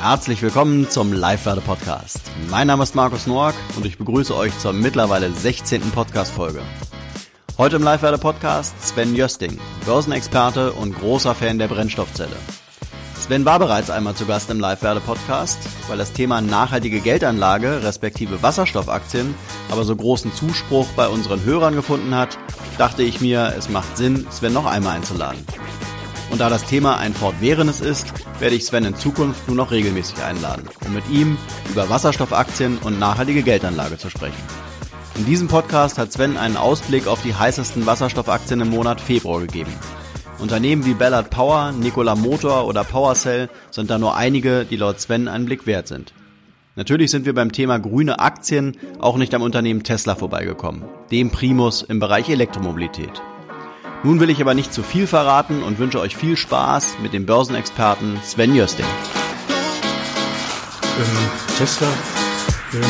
Herzlich willkommen zum Live-Werde Podcast. Mein Name ist Markus Noack und ich begrüße euch zur mittlerweile 16. Podcast-Folge. Heute im Live-Werde Podcast Sven Jösting, Börsenexperte und großer Fan der Brennstoffzelle. Sven war bereits einmal zu Gast im Live-Werde Podcast, weil das Thema nachhaltige Geldanlage respektive Wasserstoffaktien aber so großen Zuspruch bei unseren Hörern gefunden hat, dachte ich mir, es macht Sinn, Sven noch einmal einzuladen. Und da das Thema ein fortwährendes ist, werde ich Sven in Zukunft nur noch regelmäßig einladen, um mit ihm über Wasserstoffaktien und nachhaltige Geldanlage zu sprechen. In diesem Podcast hat Sven einen Ausblick auf die heißesten Wasserstoffaktien im Monat Februar gegeben. Unternehmen wie Ballard Power, Nikola Motor oder PowerCell sind da nur einige, die laut Sven einen Blick wert sind. Natürlich sind wir beim Thema grüne Aktien auch nicht am Unternehmen Tesla vorbeigekommen, dem Primus im Bereich Elektromobilität. Nun will ich aber nicht zu viel verraten und wünsche euch viel Spaß mit dem Börsenexperten Sven Jösting. Ähm, Tesla ähm,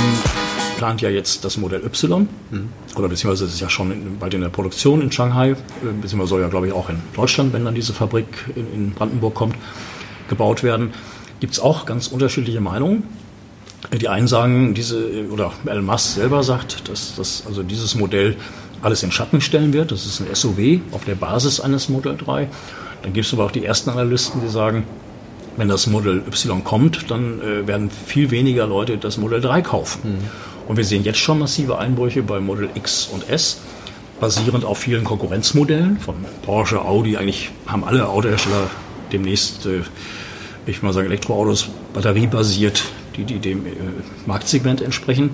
plant ja jetzt das Modell Y, mhm. oder beziehungsweise es ist ja schon bald in der Produktion in Shanghai, äh, beziehungsweise soll ja glaube ich auch in Deutschland, wenn dann diese Fabrik in, in Brandenburg kommt, gebaut werden. Gibt es auch ganz unterschiedliche Meinungen. Die einen sagen, diese, oder Elon Musk selber sagt, dass, dass also dieses Modell alles in Schatten stellen wird. Das ist ein SUV auf der Basis eines Model 3. Dann gibt es aber auch die ersten Analysten, die sagen, wenn das Model Y kommt, dann äh, werden viel weniger Leute das Model 3 kaufen. Mhm. Und wir sehen jetzt schon massive Einbrüche bei Model X und S, basierend auf vielen Konkurrenzmodellen von Porsche, Audi. Eigentlich haben alle Autohersteller demnächst, äh, ich mal sagen, Elektroautos batteriebasiert, die, die dem äh, Marktsegment entsprechen.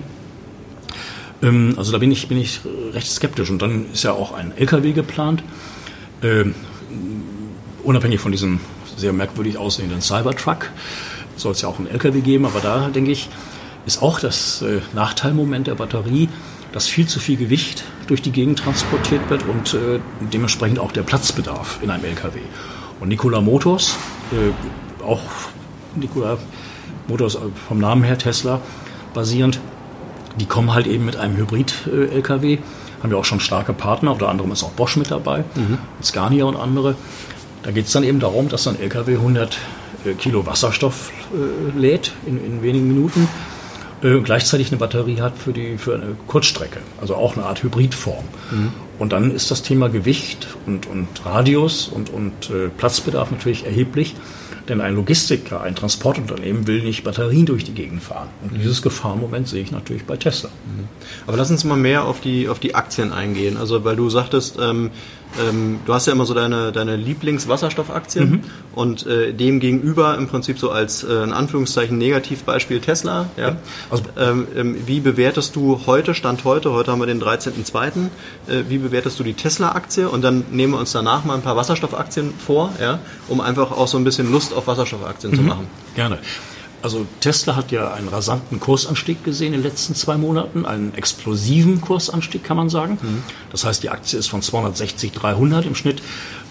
Ähm, also da bin ich, bin ich recht skeptisch. Und dann ist ja auch ein LKW geplant, ähm, unabhängig von diesem sehr merkwürdig aussehenden Cybertruck soll es ja auch einen LKW geben, aber da denke ich, ist auch das äh, Nachteilmoment der Batterie, dass viel zu viel Gewicht durch die Gegend transportiert wird und äh, dementsprechend auch der Platzbedarf in einem LKW. Und Nikola Motors, äh, auch Nikola Motors vom Namen her Tesla basierend, die kommen halt eben mit einem Hybrid-LKW. Haben wir auch schon starke Partner, unter anderem ist auch Bosch mit dabei, mhm. Scania und andere. Da geht es dann eben darum, dass ein LKW 100 äh, Kilo Wasserstoff äh, lädt in, in, wenigen Minuten äh, gleichzeitig eine Batterie hat für, die, für eine Kurzstrecke, also auch eine Art Hybridform. Mhm. Und dann ist das Thema Gewicht und, und Radius und, und äh, Platzbedarf natürlich erheblich. Denn ein Logistiker, ein Transportunternehmen will nicht Batterien durch die Gegend fahren. Und dieses Gefahrenmoment sehe ich natürlich bei Tesla. Mhm. Aber lass uns mal mehr auf die, auf die Aktien eingehen. Also, weil du sagtest, ähm, ähm, du hast ja immer so deine, deine Lieblingswasserstoffaktien mhm. und äh, dem gegenüber im Prinzip so als äh, in Anführungszeichen Negativbeispiel Tesla. Ja? Also, ähm, ähm, wie bewertest du heute, Stand heute, heute haben wir den 13.02., äh, wie bewertest du die Tesla-Aktie und dann nehmen wir uns danach mal ein paar Wasserstoffaktien vor, ja, um einfach auch so ein bisschen Lust auf Wasserstoffaktien mhm. zu machen. Gerne. Also Tesla hat ja einen rasanten Kursanstieg gesehen in den letzten zwei Monaten, einen explosiven Kursanstieg kann man sagen. Mhm. Das heißt, die Aktie ist von 260, 300 im Schnitt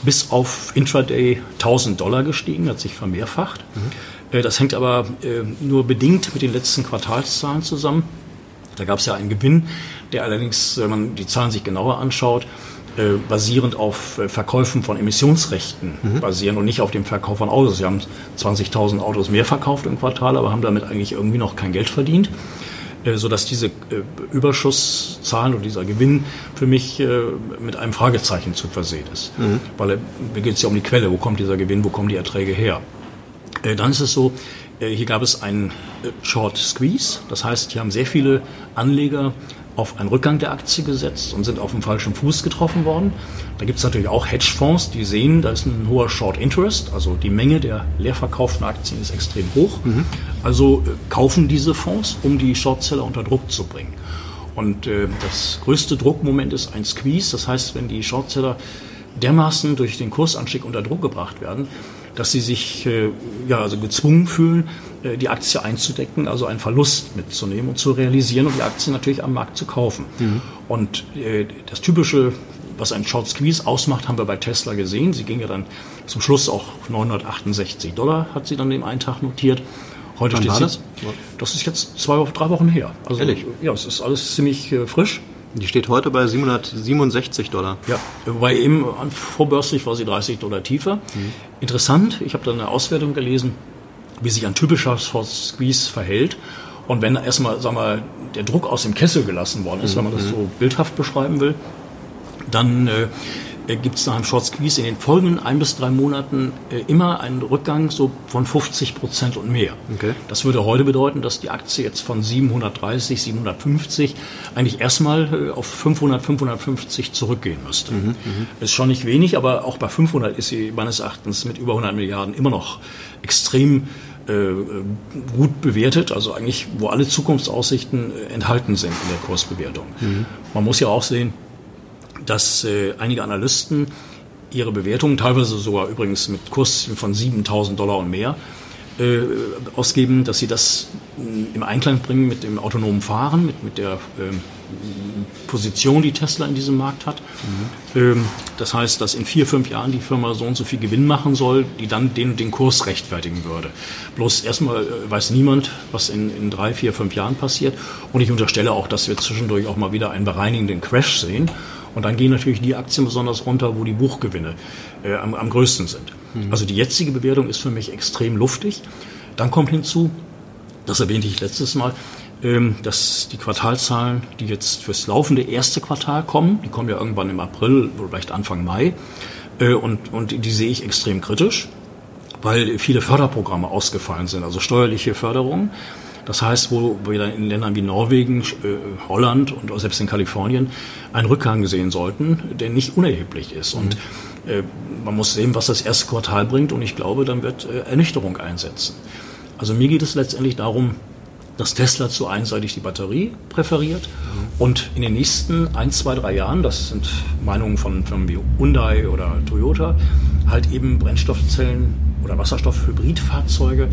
bis auf Intraday 1000 Dollar gestiegen, hat sich vermehrfacht. Mhm. Äh, das hängt aber äh, nur bedingt mit den letzten Quartalszahlen zusammen. Da gab es ja einen Gewinn, der allerdings, wenn man die Zahlen sich genauer anschaut, äh, basierend auf äh, Verkäufen von Emissionsrechten mhm. basieren und nicht auf dem Verkauf von Autos. Sie haben 20.000 Autos mehr verkauft im Quartal, aber haben damit eigentlich irgendwie noch kein Geld verdient äh, sodass diese Überschusszahlen oder dieser Gewinn für mich mit einem Fragezeichen zu versehen ist. Mhm. Weil mir geht es ja um die Quelle, wo kommt dieser Gewinn, wo kommen die Erträge her. Dann ist es so, hier gab es einen Short Squeeze, das heißt, hier haben sehr viele Anleger auf einen Rückgang der Aktie gesetzt und sind auf dem falschen Fuß getroffen worden. Da gibt es natürlich auch Hedgefonds, die sehen, da ist ein hoher Short Interest, also die Menge der leer verkauften Aktien ist extrem hoch. Mhm. Also äh, kaufen diese Fonds, um die Shortseller unter Druck zu bringen. Und äh, das größte Druckmoment ist ein Squeeze, das heißt, wenn die Shortseller dermaßen durch den Kursanstieg unter Druck gebracht werden, dass sie sich äh, ja, also gezwungen fühlen, die Aktie einzudecken, also einen Verlust mitzunehmen und zu realisieren und die Aktie natürlich am Markt zu kaufen. Mhm. Und äh, das typische, was ein Short Squeeze ausmacht, haben wir bei Tesla gesehen. Sie ging ja dann zum Schluss auch 968 Dollar, hat sie dann im einen Tag notiert. Heute Wann steht das? das ist jetzt zwei, drei Wochen her. Also, Ehrlich? Ja, es ist alles ziemlich äh, frisch. Die steht heute bei 767 Dollar. Ja, wobei eben vorbörslich war sie 30 Dollar tiefer. Mhm. Interessant, ich habe da eine Auswertung gelesen, wie sich ein typischer Short Squeeze verhält. Und wenn erstmal, sagen wir, der Druck aus dem Kessel gelassen worden ist, wenn man das so bildhaft beschreiben will, dann äh, äh, gibt es nach einem Short Squeeze in den folgenden ein bis drei Monaten äh, immer einen Rückgang so von 50 Prozent und mehr. Okay. Das würde heute bedeuten, dass die Aktie jetzt von 730, 750 eigentlich erstmal äh, auf 500, 550 zurückgehen müsste. Mhm, mhm, ist schon nicht wenig, aber auch bei 500 ist sie meines Erachtens mit über 100 Milliarden immer noch extrem äh, gut bewertet, also eigentlich, wo alle Zukunftsaussichten enthalten sind in der Kursbewertung. Mhm. Man muss ja auch sehen, dass äh, einige Analysten ihre Bewertungen, teilweise sogar übrigens mit Kursen von 7000 Dollar und mehr, äh, ausgeben, dass sie das äh, im Einklang bringen mit dem autonomen Fahren, mit, mit der äh, Position, die Tesla in diesem Markt hat. Mhm. Das heißt, dass in vier, fünf Jahren die Firma so und so viel Gewinn machen soll, die dann den, den Kurs rechtfertigen würde. Bloß erstmal äh, weiß niemand, was in, in drei, vier, fünf Jahren passiert. Und ich unterstelle auch, dass wir zwischendurch auch mal wieder einen bereinigenden Crash sehen. Und dann gehen natürlich die Aktien besonders runter, wo die Buchgewinne äh, am, am größten sind. Mhm. Also die jetzige Bewertung ist für mich extrem luftig. Dann kommt hinzu, das erwähnte ich letztes Mal, dass die Quartalzahlen, die jetzt fürs laufende erste Quartal kommen, die kommen ja irgendwann im April oder vielleicht Anfang Mai, äh, und, und die sehe ich extrem kritisch, weil viele Förderprogramme ausgefallen sind, also steuerliche Förderungen. Das heißt, wo wir in Ländern wie Norwegen, äh, Holland und auch selbst in Kalifornien einen Rückgang sehen sollten, der nicht unerheblich ist. Und äh, man muss sehen, was das erste Quartal bringt und ich glaube, dann wird Ernüchterung einsetzen. Also mir geht es letztendlich darum, dass Tesla zu einseitig die Batterie präferiert und in den nächsten ein, zwei, drei Jahren, das sind Meinungen von Firmen wie Hyundai oder Toyota, halt eben Brennstoffzellen oder Wasserstoff-Hybridfahrzeuge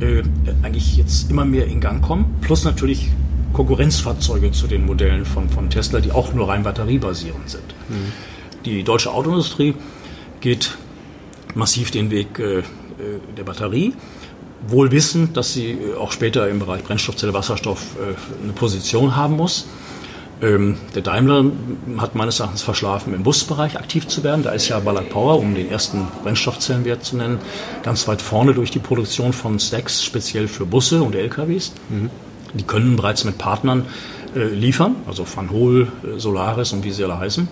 äh, eigentlich jetzt immer mehr in Gang kommen. Plus natürlich Konkurrenzfahrzeuge zu den Modellen von, von Tesla, die auch nur rein batteriebasierend sind. Mhm. Die deutsche Autoindustrie geht massiv den Weg äh, äh der Batterie, wohl wissend, dass sie äh, auch später im Bereich Brennstoffzelle, Wasserstoff äh, eine Position haben muss. Ähm, der Daimler hat meines Erachtens verschlafen, im Busbereich aktiv zu werden. Da ist ja Ballard Power, um den ersten Brennstoffzellenwert zu nennen, ganz weit vorne durch die Produktion von Stacks, speziell für Busse und LKWs. Mhm. Die können bereits mit Partnern äh, liefern, also Van Hool, äh, Solaris und wie sie alle heißen.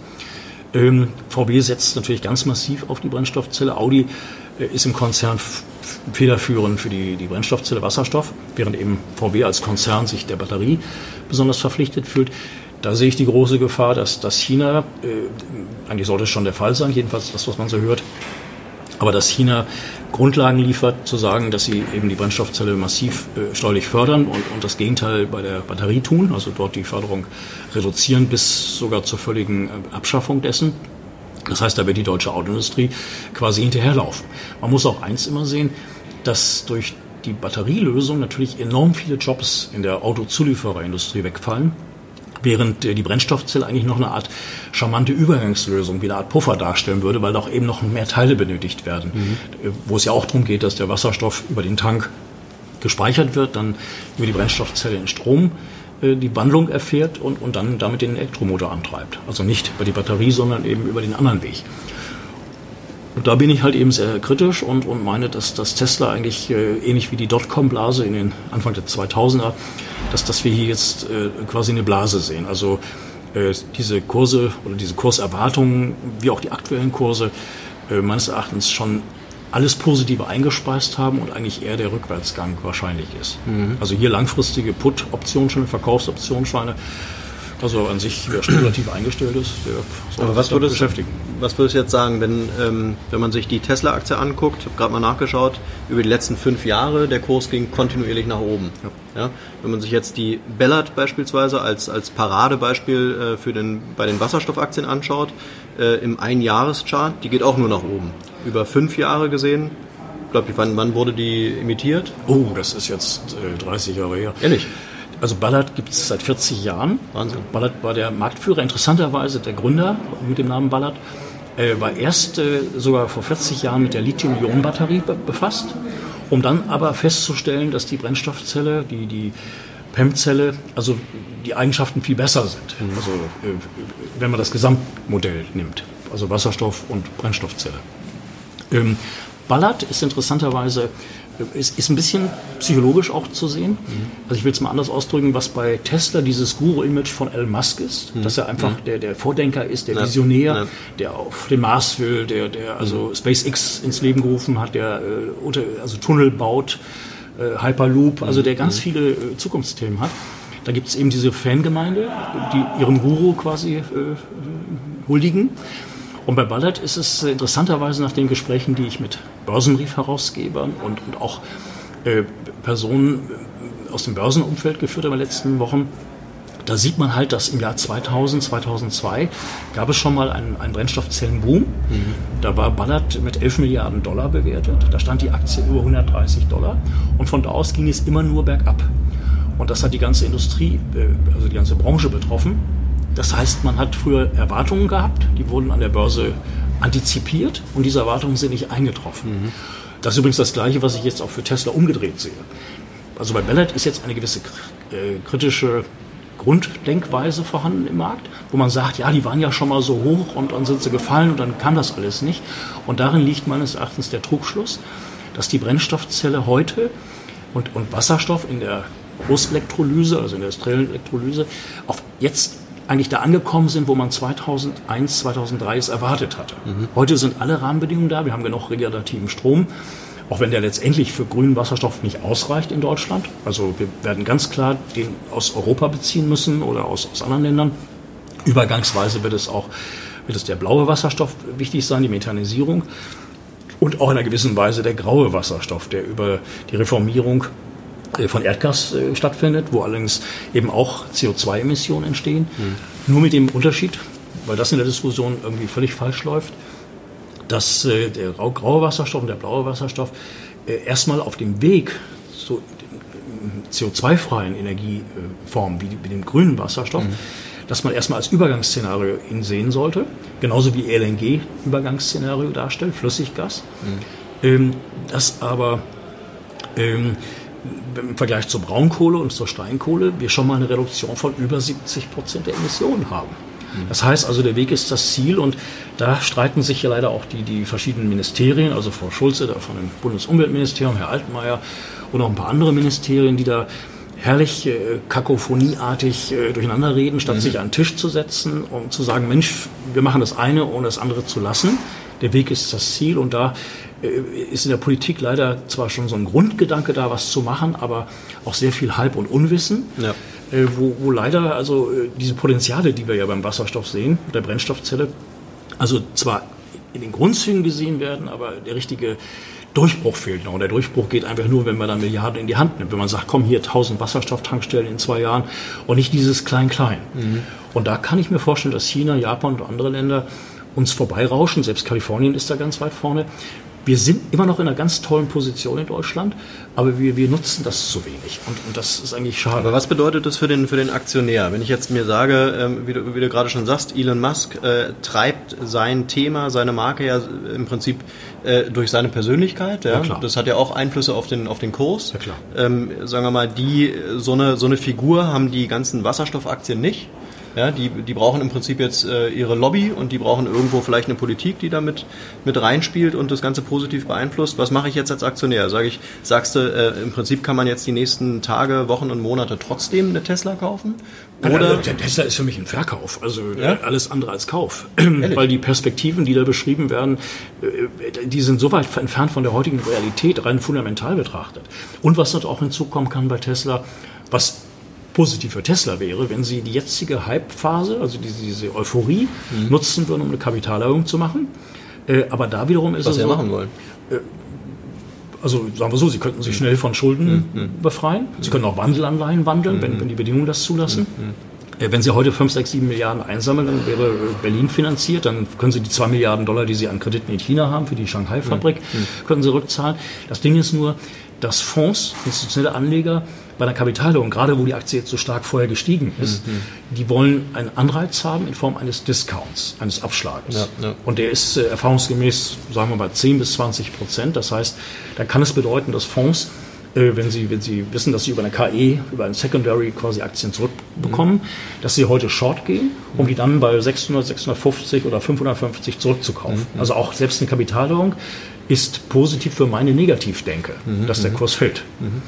Ähm, VW setzt natürlich ganz massiv auf die Brennstoffzelle. Audi ist im Konzern federführend für die, die Brennstoffzelle Wasserstoff, während eben VW als Konzern sich der Batterie besonders verpflichtet fühlt. Da sehe ich die große Gefahr, dass, dass China, äh, eigentlich sollte es schon der Fall sein, jedenfalls das, was man so hört, aber dass China Grundlagen liefert, zu sagen, dass sie eben die Brennstoffzelle massiv äh, steuerlich fördern und, und das Gegenteil bei der Batterie tun, also dort die Förderung reduzieren bis sogar zur völligen äh, Abschaffung dessen. Das heißt, da wird die deutsche Autoindustrie quasi hinterherlaufen. Man muss auch eins immer sehen, dass durch die Batterielösung natürlich enorm viele Jobs in der Autozuliefererindustrie wegfallen während die Brennstoffzelle eigentlich noch eine Art charmante Übergangslösung, wie eine Art Puffer darstellen würde, weil auch eben noch mehr Teile benötigt werden. Mhm. Wo es ja auch darum geht, dass der Wasserstoff über den Tank gespeichert wird, dann über die Brennstoffzelle in Strom äh, die Wandlung erfährt und, und dann damit den Elektromotor antreibt. Also nicht über die Batterie, sondern eben über den anderen Weg. Und da bin ich halt eben sehr kritisch und, und meine, dass, dass Tesla eigentlich äh, ähnlich wie die Dotcom-Blase in den Anfang der 2000er, dass, dass wir hier jetzt äh, quasi eine Blase sehen. Also äh, diese Kurse oder diese Kurserwartungen, wie auch die aktuellen Kurse, äh, meines Erachtens schon alles Positive eingespeist haben und eigentlich eher der Rückwärtsgang wahrscheinlich ist. Mhm. Also hier langfristige Put-Optionsscheine, Verkaufsoptionsscheine also an sich, wer spekulativ eingestellt ist, Aber was würdest, beschäftigen. Was würdest du jetzt sagen, wenn, ähm, wenn man sich die Tesla-Aktie anguckt, ich habe gerade mal nachgeschaut, über die letzten fünf Jahre, der Kurs ging kontinuierlich nach oben. Ja. ja wenn man sich jetzt die Ballard beispielsweise als, als Paradebeispiel äh, für den, bei den Wasserstoffaktien anschaut, äh, im Einjahreschart, die geht auch nur nach oben. Über fünf Jahre gesehen, ich glaube, wann, wann wurde die imitiert? Oh, das ist jetzt äh, 30 Jahre her. Ehrlich? Also Ballard gibt es seit 40 Jahren. Wahnsinn. Ballard war der Marktführer, interessanterweise der Gründer mit dem Namen Ballard. Er war erst äh, sogar vor 40 Jahren mit der Lithium-Ionen-Batterie be befasst, um dann aber festzustellen, dass die Brennstoffzelle, die, die PEM-Zelle, also die Eigenschaften viel besser sind. Mhm. Also äh, wenn man das Gesamtmodell nimmt, also Wasserstoff und Brennstoffzelle. Ähm, Ballard ist interessanterweise ist, ist ein bisschen psychologisch auch zu sehen. Mhm. Also ich will es mal anders ausdrücken, was bei Tesla dieses Guru-Image von Elon Musk ist, mhm. dass er einfach mhm. der, der Vordenker ist, der ja. Visionär, ja. der auf den Mars will, der, der also mhm. SpaceX ins Leben gerufen hat, der äh, unter, also Tunnel baut, äh, Hyperloop, also der ganz mhm. viele äh, Zukunftsthemen hat. Da gibt es eben diese Fangemeinde, die ihrem Guru quasi äh, huldigen. Und bei Ballard ist es interessanterweise nach den Gesprächen, die ich mit Börsenbriefherausgebern und, und auch äh, Personen aus dem Börsenumfeld geführt habe in den letzten Wochen, da sieht man halt, dass im Jahr 2000, 2002 gab es schon mal einen, einen Brennstoffzellenboom. Mhm. Da war Ballard mit 11 Milliarden Dollar bewertet. Da stand die Aktie über 130 Dollar. Und von da aus ging es immer nur bergab. Und das hat die ganze Industrie, äh, also die ganze Branche betroffen. Das heißt, man hat früher Erwartungen gehabt, die wurden an der Börse antizipiert und diese Erwartungen sind nicht eingetroffen. Mhm. Das ist übrigens das Gleiche, was ich jetzt auch für Tesla umgedreht sehe. Also bei Ballard ist jetzt eine gewisse äh, kritische Grunddenkweise vorhanden im Markt, wo man sagt, ja, die waren ja schon mal so hoch und dann sind sie gefallen und dann kam das alles nicht. Und darin liegt meines Erachtens der Trugschluss, dass die Brennstoffzelle heute und, und Wasserstoff in der Großelektrolyse, also in der Elektrolyse, auf jetzt eigentlich da angekommen sind, wo man 2001, 2003 es erwartet hatte. Mhm. Heute sind alle Rahmenbedingungen da. Wir haben genug regenerativen Strom, auch wenn der letztendlich für grünen Wasserstoff nicht ausreicht in Deutschland. Also wir werden ganz klar den aus Europa beziehen müssen oder aus, aus anderen Ländern. Übergangsweise wird es auch wird es der blaue Wasserstoff wichtig sein, die Methanisierung. Und auch in einer gewissen Weise der graue Wasserstoff, der über die Reformierung von Erdgas äh, stattfindet, wo allerdings eben auch CO2-Emissionen entstehen. Mhm. Nur mit dem Unterschied, weil das in der Diskussion irgendwie völlig falsch läuft, dass äh, der graue Wasserstoff und der blaue Wasserstoff äh, erstmal auf dem Weg zu CO2-freien Energieformen wie, wie, dem grünen Wasserstoff, mhm. dass man erstmal als Übergangsszenario ihn sehen sollte, genauso wie LNG Übergangsszenario darstellt, Flüssiggas. Mhm. Ähm, das aber ähm, im Vergleich zur Braunkohle und zur Steinkohle wir schon mal eine Reduktion von über 70 Prozent der Emissionen haben. Das heißt also, der Weg ist das Ziel und da streiten sich ja leider auch die, die verschiedenen Ministerien, also Frau Schulze da von dem Bundesumweltministerium, Herr Altmaier und auch ein paar andere Ministerien, die da herrlich äh, kakophonieartig äh, durcheinander reden, statt mhm. sich an den Tisch zu setzen und zu sagen, Mensch, wir machen das eine, ohne das andere zu lassen. Der Weg ist das Ziel und da ist in der Politik leider zwar schon so ein Grundgedanke da, was zu machen, aber auch sehr viel Halb- und Unwissen. Ja. Äh, wo, wo leider also äh, diese Potenziale, die wir ja beim Wasserstoff sehen, der Brennstoffzelle, also zwar in den Grundzügen gesehen werden, aber der richtige Durchbruch fehlt noch. Und der Durchbruch geht einfach nur, wenn man da Milliarden in die Hand nimmt. Wenn man sagt, komm hier 1000 Wasserstofftankstellen in zwei Jahren und nicht dieses Klein-Klein. Mhm. Und da kann ich mir vorstellen, dass China, Japan und andere Länder uns vorbeirauschen. Selbst Kalifornien ist da ganz weit vorne, wir sind immer noch in einer ganz tollen Position in Deutschland, aber wir, wir nutzen das zu wenig und, und das ist eigentlich schade. Aber was bedeutet das für den, für den Aktionär? Wenn ich jetzt mir sage, ähm, wie, du, wie du gerade schon sagst, Elon Musk äh, treibt sein Thema, seine Marke ja im Prinzip äh, durch seine Persönlichkeit. Ja? ja das hat ja auch Einflüsse auf den, auf den Kurs. Ja, klar. Ähm, sagen wir mal, die, so eine, so eine Figur haben die ganzen Wasserstoffaktien nicht. Ja, die, die brauchen im Prinzip jetzt äh, ihre Lobby und die brauchen irgendwo vielleicht eine Politik, die da mit, reinspielt und das Ganze positiv beeinflusst. Was mache ich jetzt als Aktionär? Sag ich, sagst du, äh, im Prinzip kann man jetzt die nächsten Tage, Wochen und Monate trotzdem eine Tesla kaufen? Oder? Der Tesla ist für mich ein Verkauf, also ja? Äh, alles andere als Kauf. Weil die Perspektiven, die da beschrieben werden, äh, die sind so weit entfernt von der heutigen Realität, rein fundamental betrachtet. Und was dort auch hinzukommen kann bei Tesla, was positiv für Tesla wäre, wenn sie die jetzige Hype-Phase, also diese, diese Euphorie, mhm. nutzen würden, um eine Kapitalerhöhung zu machen. Äh, aber da wiederum ist Was es sie so, machen wollen. Äh, also sagen wir so, sie könnten sich schnell von Schulden mhm. befreien. Sie können auch Wandelanleihen wandeln, mhm. wenn, wenn, die Bedingungen das zulassen. Mhm. Äh, wenn Sie heute 5, 6, 7 Milliarden einsammeln, dann wäre Berlin finanziert. Dann können Sie die 2 Milliarden Dollar, die Sie an Krediten in China haben, für die Shanghai-Fabrik, mhm. können Sie rückzahlen. Das Ding ist nur, dass Fonds, institutionelle Anleger, bei der Kapitalerhöhung, gerade wo die Aktie jetzt so stark vorher gestiegen ist, mhm. die wollen einen Anreiz haben in Form eines Discounts, eines Abschlages. Ja, ja. Und der ist äh, erfahrungsgemäß, sagen wir mal, 10 bis 20 Prozent. Das heißt, da kann es bedeuten, dass Fonds äh, wenn Sie, wenn Sie wissen, dass Sie über eine KE, über ein Secondary quasi Aktien zurückbekommen, mhm. dass Sie heute Short gehen, um die dann bei 600, 650 oder 550 zurückzukaufen. Mhm. Also auch selbst eine Kapitalerhöhung ist positiv für meine Negativdenke, mhm. dass der mhm. Kurs fällt. Mhm.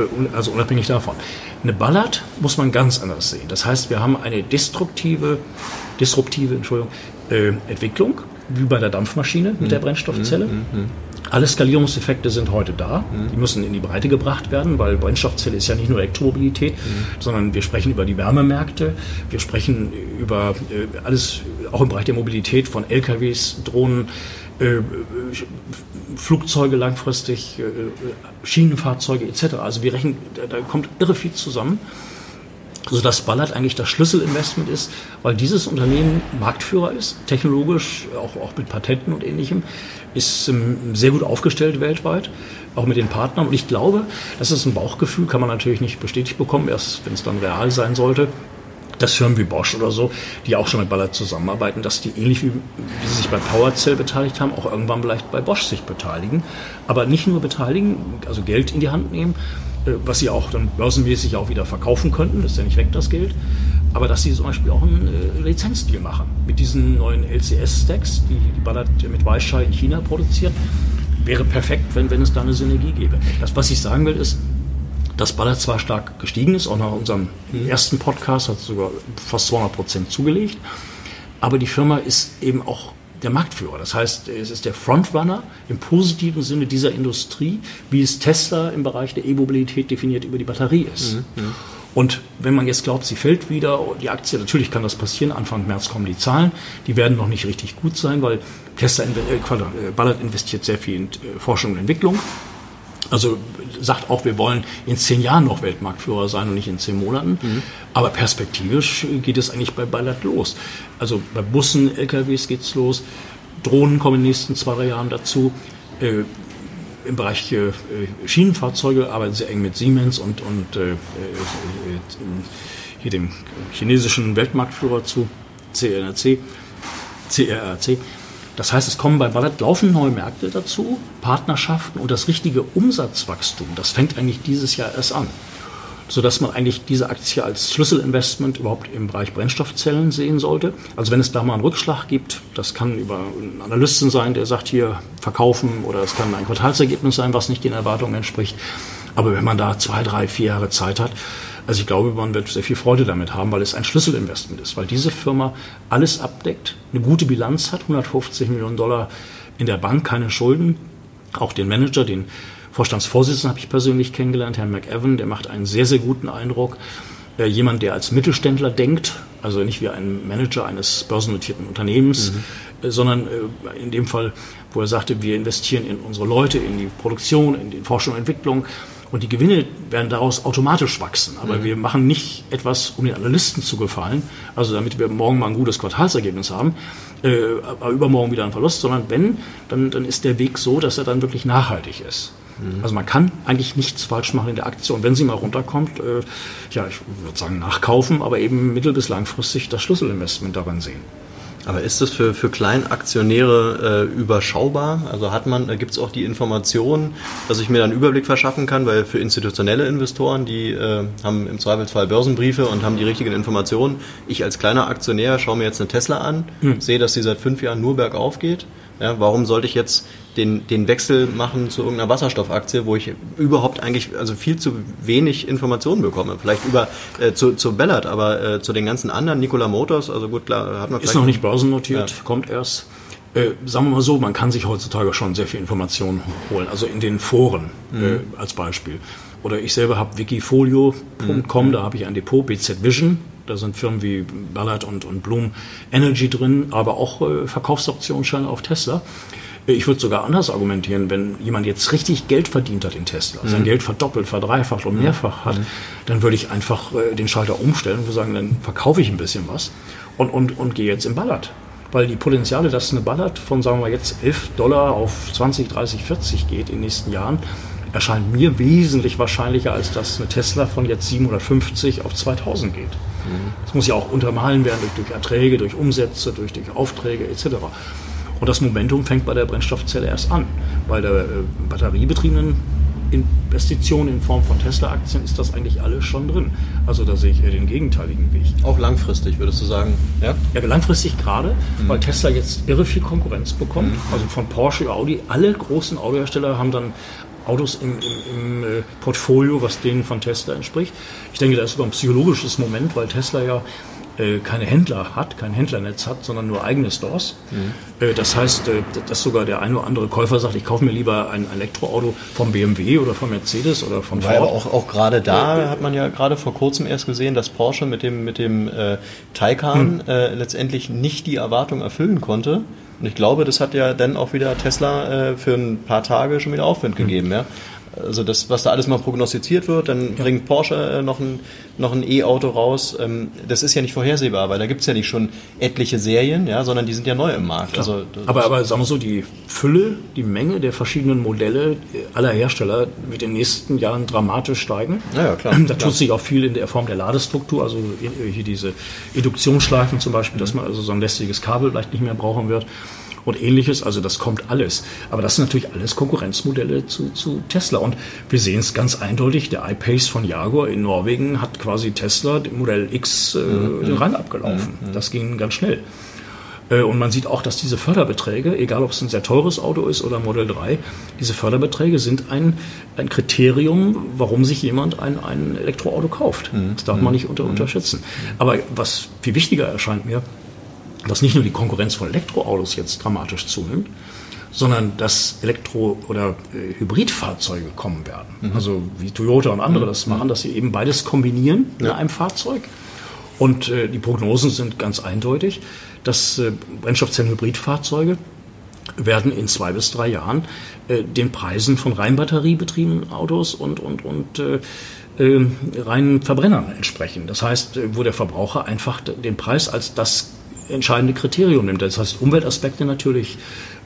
Äh, also unabhängig davon. Eine Ballard muss man ganz anders sehen. Das heißt, wir haben eine destruktive, disruptive Entschuldigung, äh, Entwicklung, wie bei der Dampfmaschine mit der mhm. Brennstoffzelle. Alle Skalierungseffekte sind heute da. Die müssen in die Breite gebracht werden, weil Brennstoffzelle ist ja nicht nur Elektromobilität, sondern wir sprechen über die Wärmemärkte, wir sprechen über äh, alles, auch im Bereich der Mobilität von LKWs, Drohnen, Flugzeuge langfristig, äh, Schienenfahrzeuge etc. Also wir rechnen, da, da kommt irre viel zusammen sodass Ballard eigentlich das Schlüsselinvestment ist, weil dieses Unternehmen Marktführer ist, technologisch, auch, auch mit Patenten und ähnlichem, ist ähm, sehr gut aufgestellt weltweit, auch mit den Partnern. Und ich glaube, das ist ein Bauchgefühl, kann man natürlich nicht bestätigt bekommen, erst wenn es dann real sein sollte, dass Firmen wie Bosch oder so, die auch schon mit Ballard zusammenarbeiten, dass die ähnlich wie, wie sie sich bei PowerCell beteiligt haben, auch irgendwann vielleicht bei Bosch sich beteiligen. Aber nicht nur beteiligen, also Geld in die Hand nehmen, äh, was sie auch dann börsenmäßig auch wieder verkaufen könnten, das ist ja nicht weg das Geld, aber dass sie zum Beispiel auch einen äh, Lizenzdeal machen mit diesen neuen LCS-Stacks, die, die Ballard mit Weichai in China produziert, wäre perfekt, wenn, wenn es da eine Synergie gäbe. Das, was ich sagen will, ist, dass Ballard zwar stark gestiegen ist, auch nach unserem mhm. ersten Podcast hat sogar fast 200 Prozent zugelegt, aber die Firma ist eben auch der Marktführer. Das heißt, es ist der Frontrunner im positiven Sinne dieser Industrie, wie es Tesla im Bereich der E-Mobilität definiert über die Batterie ist. Mhm. mhm. Und wenn man jetzt glaubt, sie fällt wieder, die Aktie, natürlich kann das passieren, Anfang März kommen die Zahlen, die werden noch nicht richtig gut sein, weil Tesla, äh, Ballard investiert sehr viel in äh, Forschung und Entwicklung. Also sagt auch, wir wollen in zehn Jahren noch Weltmarktführer sein und nicht in zehn Monaten. Mhm. Aber perspektivisch geht es eigentlich bei Ballard los. Also bei Bussen, LKWs geht's los. Drohnen kommen in den nächsten zwei, drei Jahren dazu. Äh, Im Bereich äh, Schienenfahrzeuge arbeiten sie eng mit Siemens und, und äh, äh hier dem chinesischen Weltmarktführer zu, CRRC. CRRC. Das heißt, es kommen bei Ballard laufend neue Märkte dazu, Partnerschaften und das richtige Umsatzwachstum, das fängt eigentlich dieses Jahr erst an. Sodass man eigentlich diese Aktie als Schlüsselinvestment überhaupt im Bereich Brennstoffzellen sehen sollte. Also wenn es da mal einen Rückschlag gibt, das kann über einen Analysten sein, der sagt hier verkaufen oder es kann ein Quartalsergebnis sein, was nicht den Erwartungen entspricht. Aber wenn man da zwei, drei, vier Jahre Zeit hat, also ich glaube, man wird sehr viel Freude damit haben, weil es ein Schlüsselinvestment ist, weil diese Firma alles abdeckt, eine gute Bilanz hat, 150 Millionen Dollar in der Bank, keine Schulden, auch den Manager, den Vorstandsvorsitzenden habe ich persönlich kennengelernt, Herrn McEwan, der macht einen sehr, sehr guten Eindruck. Äh, jemand, der als Mittelständler denkt, also nicht wie ein Manager eines börsennotierten Unternehmens, mhm. äh, sondern äh, in dem Fall, wo er sagte, wir investieren in unsere Leute, in die Produktion, in die Forschung und Entwicklung, und die Gewinne werden daraus automatisch wachsen. Aber mhm. wir machen nicht etwas, um den Analysten zu gefallen, also damit wir morgen mal ein gutes Quartalsergebnis haben, äh, aber übermorgen wieder ein Verlust, sondern wenn, dann, dann ist der Weg so, dass er dann wirklich nachhaltig ist. Mhm. Also man kann eigentlich nichts falsch machen in der Aktie. Und wenn sie mal runterkommt, äh, ja, ich würde sagen nachkaufen, aber eben mittel- bis langfristig das Schlüsselinvestment daran sehen. Aber ist das für, für Kleinaktionäre äh, überschaubar? Also hat man, gibt es auch die Informationen, dass ich mir dann einen Überblick verschaffen kann, weil für institutionelle Investoren, die äh, haben im Zweifelsfall Börsenbriefe und haben die richtigen Informationen. Ich als kleiner Aktionär schaue mir jetzt eine Tesla an, hm. sehe, dass sie seit fünf Jahren nur bergauf geht ja, warum sollte ich jetzt den, den Wechsel machen zu irgendeiner Wasserstoffaktie, wo ich überhaupt eigentlich also viel zu wenig Informationen bekomme? Vielleicht über äh, zu, zu Bellard, aber äh, zu den ganzen anderen, Nikola Motors, also gut, klar, hat man Ist noch nicht börsennotiert, ja. kommt erst. Äh, sagen wir mal so, man kann sich heutzutage schon sehr viel Informationen holen, also in den Foren mhm. äh, als Beispiel. Oder ich selber habe wikifolio.com, mhm. da habe ich ein Depot, BZ Vision, da sind Firmen wie Ballard und, und Bloom Energy drin, aber auch äh, Verkaufsoptionsscheine auf Tesla. Ich würde sogar anders argumentieren, wenn jemand jetzt richtig Geld verdient hat in Tesla, mhm. sein Geld verdoppelt, verdreifacht und mehrfach hat, mhm. dann würde ich einfach äh, den Schalter umstellen und sagen, dann verkaufe ich ein bisschen was und, und, und gehe jetzt in Ballard. Weil die Potenziale, dass eine Ballard von, sagen wir jetzt 11 Dollar auf 20, 30, 40 geht in den nächsten Jahren, erscheint mir wesentlich wahrscheinlicher, als dass eine Tesla von jetzt 750 auf 2000 geht. Es muss ja auch untermalen werden durch, durch Erträge, durch Umsätze, durch, durch Aufträge etc. Und das Momentum fängt bei der Brennstoffzelle erst an. Bei der äh, batteriebetriebenen Investitionen in Form von Tesla-Aktien ist das eigentlich alles schon drin. Also da sehe ich eher den gegenteiligen Weg. Auch langfristig, würdest du sagen? Ja, ja langfristig gerade, mhm. weil Tesla jetzt irre viel Konkurrenz bekommt. Mhm. Also von Porsche, Audi, alle großen Autohersteller haben dann Autos im, im, im äh, Portfolio, was denen von Tesla entspricht. Ich denke, da ist sogar ein psychologisches Moment, weil Tesla ja keine Händler hat, kein Händlernetz hat, sondern nur eigene Stores. Mhm. Äh, das heißt, äh, dass sogar der eine oder andere Käufer sagt, ich kaufe mir lieber ein Elektroauto vom BMW oder vom Mercedes oder von Ford. Aber auch, auch gerade da hat man ja gerade vor kurzem erst gesehen, dass Porsche mit dem, mit dem äh, Taycan hm. äh, letztendlich nicht die Erwartung erfüllen konnte. Und ich glaube, das hat ja dann auch wieder Tesla äh, für ein paar Tage schon wieder Aufwind hm. gegeben. Ja? Also das, was da alles mal prognostiziert wird, dann ja. bringt Porsche äh, noch ein noch ein E-Auto raus. Ähm, das ist ja nicht vorhersehbar, weil da gibt es ja nicht schon etliche Serien, ja, sondern die sind ja neu im Markt. Also, aber, aber sagen wir so, die Fülle, die Menge der verschiedenen Modelle aller Hersteller wird in den nächsten Jahren dramatisch steigen. Ja klar. Da tut sich auch viel in der Form der Ladestruktur, also hier diese Induktionsschleifen zum Beispiel, mhm. dass man also so ein lästiges Kabel vielleicht nicht mehr brauchen wird und ähnliches. Also das kommt alles. Aber das sind natürlich alles Konkurrenzmodelle zu, zu Tesla. Und wir sehen es ganz eindeutig. Der iPace von Jaguar in Norwegen hat quasi Tesla, Modell X, äh, mhm. den Rang abgelaufen. Mhm. Das ging ganz schnell. Äh, und man sieht auch, dass diese Förderbeträge, egal ob es ein sehr teures Auto ist oder Modell 3, diese Förderbeträge sind ein, ein Kriterium, warum sich jemand ein, ein Elektroauto kauft. Mhm. Das darf man nicht unter, mhm. unterschätzen. Aber was viel wichtiger erscheint mir, dass nicht nur die Konkurrenz von Elektroautos jetzt dramatisch zunimmt, sondern dass Elektro- oder äh, Hybridfahrzeuge kommen werden. Mhm. Also wie Toyota und andere mhm. das machen, dass sie eben beides kombinieren ja. in einem Fahrzeug. Und äh, die Prognosen sind ganz eindeutig, dass äh, Brennstoffzellen-Hybridfahrzeuge werden in zwei bis drei Jahren äh, den Preisen von rein batteriebetriebenen Autos und, und, und äh, äh, reinen Verbrennern entsprechen. Das heißt, äh, wo der Verbraucher einfach den Preis als das entscheidende Kriterium nimmt. Das heißt, Umweltaspekte natürlich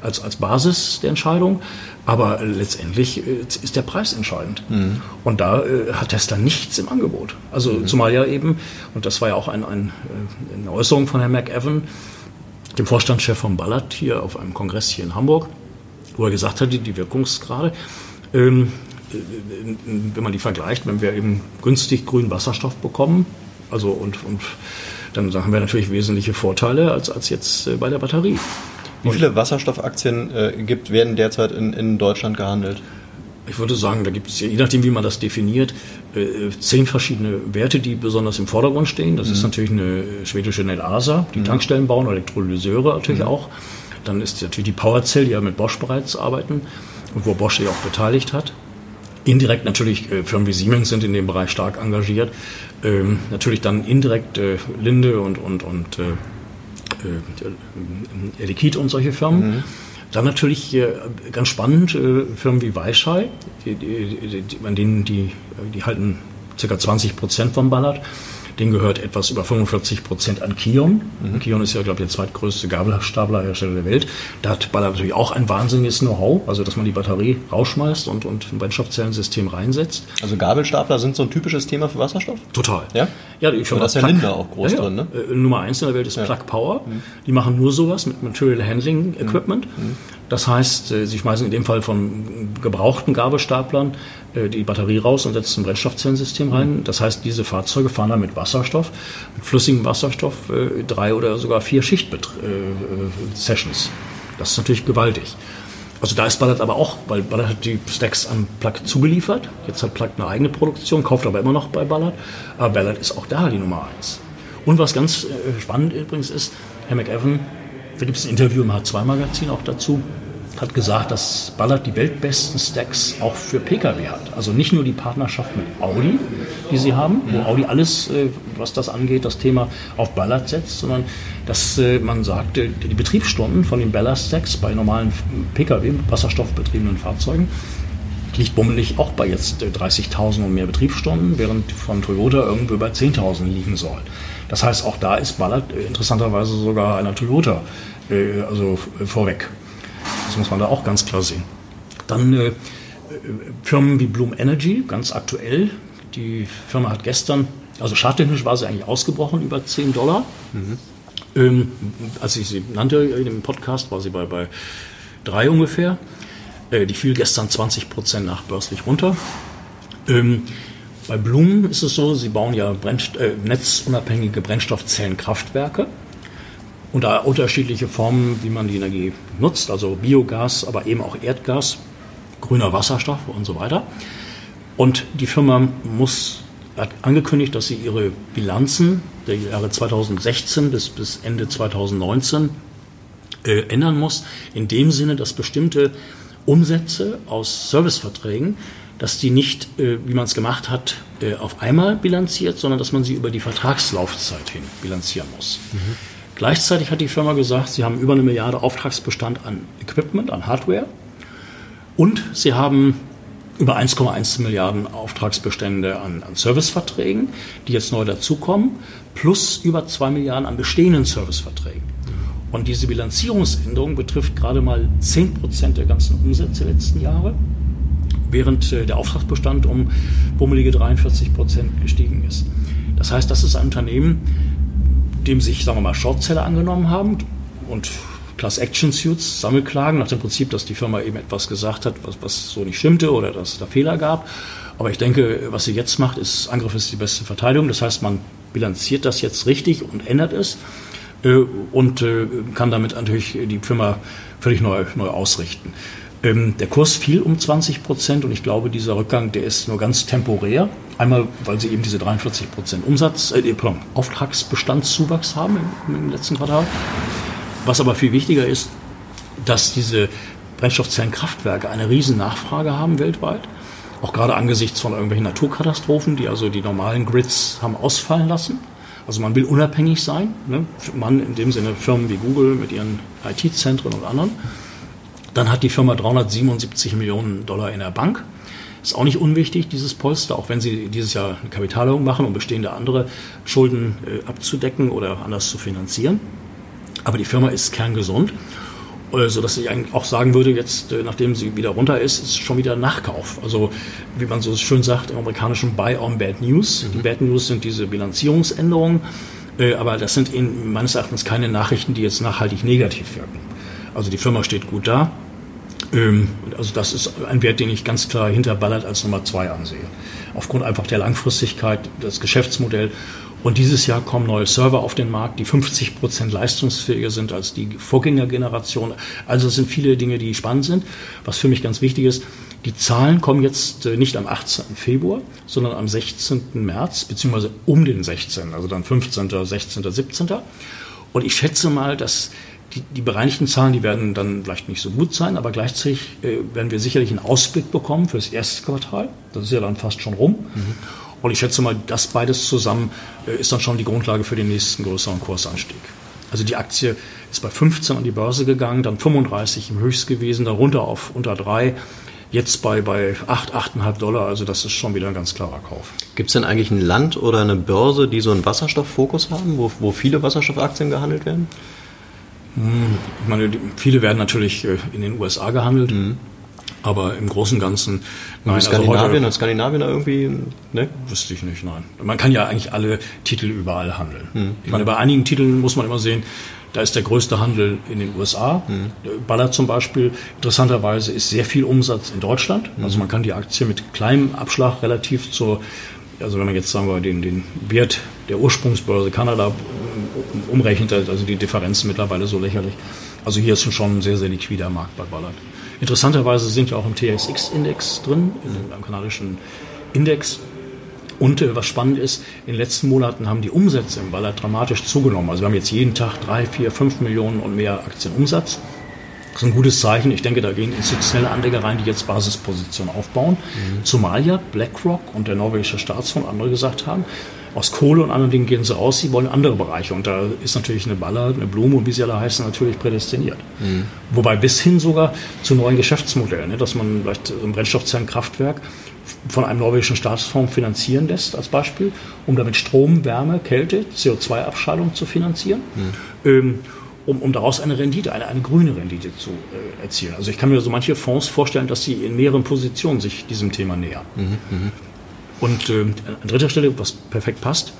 als, als Basis der Entscheidung, aber letztendlich äh, ist der Preis entscheidend. Mhm. Und da äh, hat Tesla nichts im Angebot. Also mhm. zumal ja eben, und das war ja auch ein, ein, äh, eine Äußerung von Herrn McEwan, dem Vorstandschef von Ballard hier auf einem Kongress hier in Hamburg, wo er gesagt hat, die Wirkungsgrade, ähm, äh, wenn man die vergleicht, wenn wir eben günstig grünen Wasserstoff bekommen, also und, und dann haben wir natürlich wesentliche Vorteile als, als jetzt äh, bei der Batterie. Wie viele Wasserstoffaktien äh, gibt, werden derzeit in, in Deutschland gehandelt? Ich würde sagen, da gibt es, je nachdem, wie man das definiert, äh, zehn verschiedene Werte, die besonders im Vordergrund stehen. Das mhm. ist natürlich eine schwedische Nelasa, die mhm. Tankstellen bauen, Elektrolyseure natürlich mhm. auch. Dann ist natürlich die PowerCell, die ja mit Bosch bereits arbeiten und wo Bosch sich auch beteiligt hat. Indirekt natürlich äh, Firmen wie Siemens sind in dem Bereich stark engagiert. Ähm, natürlich dann indirekt äh, Linde und, und, und äh, äh, Elikit und solche Firmen. Mhm. Dann natürlich äh, ganz spannend äh, Firmen wie Weishai, die, die, die, an denen die, die halten ca. 20 Prozent vom Ballard. Den gehört etwas über 45 Prozent an Kion. Mhm. Kion ist ja, glaube ich, der zweitgrößte Gabelstaplerhersteller der Welt. Da hat Baller natürlich auch ein wahnsinniges Know-how, also dass man die Batterie rausschmeißt und, und ein Brennstoffzellensystem reinsetzt. Also Gabelstapler sind so ein typisches Thema für Wasserstoff? Total. Ja? Ja, Firma das ist ja Linde auch groß ja, ja. drin, ne? Äh, Nummer eins in der Welt ist ja. Plug Power. Mhm. Die machen nur sowas mit Material Handling Equipment. Mhm. mhm. Das heißt, äh, sie schmeißen in dem Fall von gebrauchten Gabelstaplern die Batterie raus und setzen ein Brennstoffzellensystem rein. Das heißt, diese Fahrzeuge fahren dann mit Wasserstoff, mit flüssigem Wasserstoff, äh, drei oder sogar vier Schicht-Sessions. Das ist natürlich gewaltig. Also da ist Ballard aber auch, weil Ballard hat die Stacks an Plug zugeliefert. Jetzt hat Plug eine eigene Produktion, kauft aber immer noch bei Ballard. Aber Ballard ist auch da die Nummer eins. Und was ganz spannend übrigens ist, Herr McEwan da gibt es ein Interview im H2-Magazin auch dazu, hat gesagt, dass Ballard die weltbesten Stacks auch für Pkw hat. Also nicht nur die Partnerschaft mit Audi, die sie haben, wo Audi alles, äh, was das angeht, das Thema auf Ballard setzt, sondern dass äh, man sagt, die Betriebsstunden von den Ballard Stacks bei normalen Pkw, wasserstoffbetriebenen Fahrzeugen, liegt bummelig auch bei jetzt 30.000 äh, und mehr Betriebsstunden, während von Toyota irgendwo bei 10.000 liegen soll. Das heißt, auch da ist Ballard interessanterweise sogar einer Toyota also vorweg. Das muss man da auch ganz klar sehen. Dann äh, Firmen wie Bloom Energy, ganz aktuell. Die Firma hat gestern, also charttechnisch war sie eigentlich ausgebrochen über 10 Dollar. Mhm. Ähm, als ich sie nannte in dem Podcast, war sie bei, bei 3 ungefähr. Äh, die fiel gestern 20 Prozent nachbörslich runter. Ähm, bei Blumen ist es so, sie bauen ja Brennst äh, netzunabhängige Brennstoffzellenkraftwerke da unterschiedliche Formen, wie man die Energie nutzt, also Biogas, aber eben auch Erdgas, grüner Wasserstoff und so weiter. Und die Firma muss, hat angekündigt, dass sie ihre Bilanzen der Jahre 2016 bis, bis Ende 2019 äh, ändern muss, in dem Sinne, dass bestimmte Umsätze aus Serviceverträgen, dass die nicht, äh, wie man es gemacht hat, äh, auf einmal bilanziert, sondern dass man sie über die Vertragslaufzeit hin bilanzieren muss. Mhm. Gleichzeitig hat die Firma gesagt, sie haben über eine Milliarde Auftragsbestand an Equipment, an Hardware und sie haben über 1,1 Milliarden Auftragsbestände an, an, Serviceverträgen, die jetzt neu dazukommen, plus über 2 Milliarden an bestehenden Serviceverträgen. Und diese Bilanzierungsänderung betrifft gerade mal 10 Prozent der ganzen Umsätze der letzten Jahre, während äh, der Auftragsbestand um bummelige 43 Prozent gestiegen ist. Das heißt, das ist ein Unternehmen, dem sich, sagen wir mal, Shortseller angenommen haben und Class Action Suits, Sammelklagen, nach dem Prinzip, dass die Firma eben etwas gesagt hat, was, was so nicht stimmte oder dass es da Fehler gab. Aber ich denke, was sie jetzt macht, ist, Angriff ist die beste Verteidigung. Das heißt, man bilanziert das jetzt richtig und ändert es äh, und äh, kann damit natürlich die Firma völlig neu, neu ausrichten. Ähm, der Kurs fiel um 20 Prozent und ich glaube, dieser Rückgang, der ist nur ganz temporär. Einmal, weil sie eben diese 43 Prozent Umsatz, äh, pardon, Auftragsbestandszuwachs haben im, im letzten Quartal. Was aber viel wichtiger ist, dass diese Brennstoffzellenkraftwerke eine riesen Nachfrage haben weltweit. Auch gerade angesichts von irgendwelchen Naturkatastrophen, die also die normalen Grids haben ausfallen lassen. Also man will unabhängig sein. Ne? Man in dem Sinne Firmen wie Google mit ihren IT-Zentren und anderen. Dann hat die Firma 377 Millionen Dollar in der Bank. Ist auch nicht unwichtig, dieses Polster, auch wenn sie dieses Jahr eine Kapitalerhöhung machen, um bestehende andere Schulden äh, abzudecken oder anders zu finanzieren. Aber die Firma ist kerngesund, äh, so dass ich eigentlich auch sagen würde, jetzt, äh, nachdem sie wieder runter ist, ist schon wieder Nachkauf. Also, wie man so schön sagt im amerikanischen Buy on Bad News. Mhm. Die Bad News sind diese Bilanzierungsänderungen, äh, aber das sind in, meines Erachtens keine Nachrichten, die jetzt nachhaltig negativ wirken. Also die Firma steht gut da, also das ist ein Wert, den ich ganz klar hinter Ballard als Nummer zwei ansehe. Aufgrund einfach der Langfristigkeit, das Geschäftsmodell. Und dieses Jahr kommen neue Server auf den Markt, die 50 Prozent leistungsfähiger sind als die Vorgängergeneration. Also es sind viele Dinge, die spannend sind. Was für mich ganz wichtig ist, die Zahlen kommen jetzt äh, nicht am 18. Februar, sondern am 16. März, beziehungsweise um den 16., also dann 15., 16., 17. Und ich schätze mal, dass die, die bereinigten Zahlen, die werden dann vielleicht nicht so gut sein, aber gleichzeitig äh, werden wir sicherlich einen Ausblick bekommen für das erste Quartal. Das ist ja dann fast schon rum. Mhm. Und ich schätze mal, das beides zusammen äh, ist dann schon die Grundlage für den nächsten größeren Kursanstieg. Also die Aktie ist bei 15 an die Börse gegangen, dann 35 im Höchst gewesen, dann runter auf unter 3, jetzt bei, bei 8, 8,5 Dollar. Also das ist schon wieder ein ganz klarer Kauf. Gibt es denn eigentlich ein Land oder eine Börse, die so einen Wasserstofffokus haben, wo, wo viele Wasserstoffaktien gehandelt werden? Ich meine, viele werden natürlich äh, in den USA gehandelt. Mhm. Aber im Großen und Ganzen, nein. Also Skandinavien, also Skandinavien da irgendwie, ne? Wüsste ich nicht, nein. Man kann ja eigentlich alle Titel überall handeln. Mhm. Ich meine, bei einigen Titeln muss man immer sehen, da ist der größte Handel in den USA. Mhm. Baller zum Beispiel, interessanterweise, ist sehr viel Umsatz in Deutschland. Mhm. Also man kann die Aktie mit kleinem Abschlag relativ zur, also wenn man jetzt sagen wir den, den Wert der Ursprungsbörse Kanada umrechnet, also die Differenzen mittlerweile so lächerlich. Also hier ist schon ein sehr, sehr liquider Markt bei Ballard. Interessanterweise sind wir auch im TSX-Index drin, in einem kanadischen Index. Und äh, was spannend ist, in den letzten Monaten haben die Umsätze im Ballard dramatisch zugenommen. Also wir haben jetzt jeden Tag drei, vier, fünf Millionen und mehr Aktienumsatz. Das ist ein gutes Zeichen. Ich denke, da gehen institutionelle Anleger rein, die jetzt Basispositionen aufbauen. Mhm. Zumal ja BlackRock und der norwegische Staatsfonds andere gesagt haben, aus Kohle und anderen Dingen gehen sie raus, sie wollen andere Bereiche. Und da ist natürlich eine Baller, eine Blume und wie sie alle heißen, natürlich prädestiniert. Mhm. Wobei bis hin sogar zu neuen Geschäftsmodellen, ne, dass man vielleicht ein Brennstoffzellenkraftwerk von einem norwegischen Staatsfonds finanzieren lässt, als Beispiel, um damit Strom, Wärme, Kälte, CO2-Abscheidung zu finanzieren. Mhm. Ähm, um, um daraus eine Rendite, eine, eine grüne Rendite zu äh, erzielen. Also ich kann mir so manche Fonds vorstellen, dass sie in mehreren Positionen sich diesem Thema nähern. Mhm, mh. Und äh, an dritter Stelle, was perfekt passt,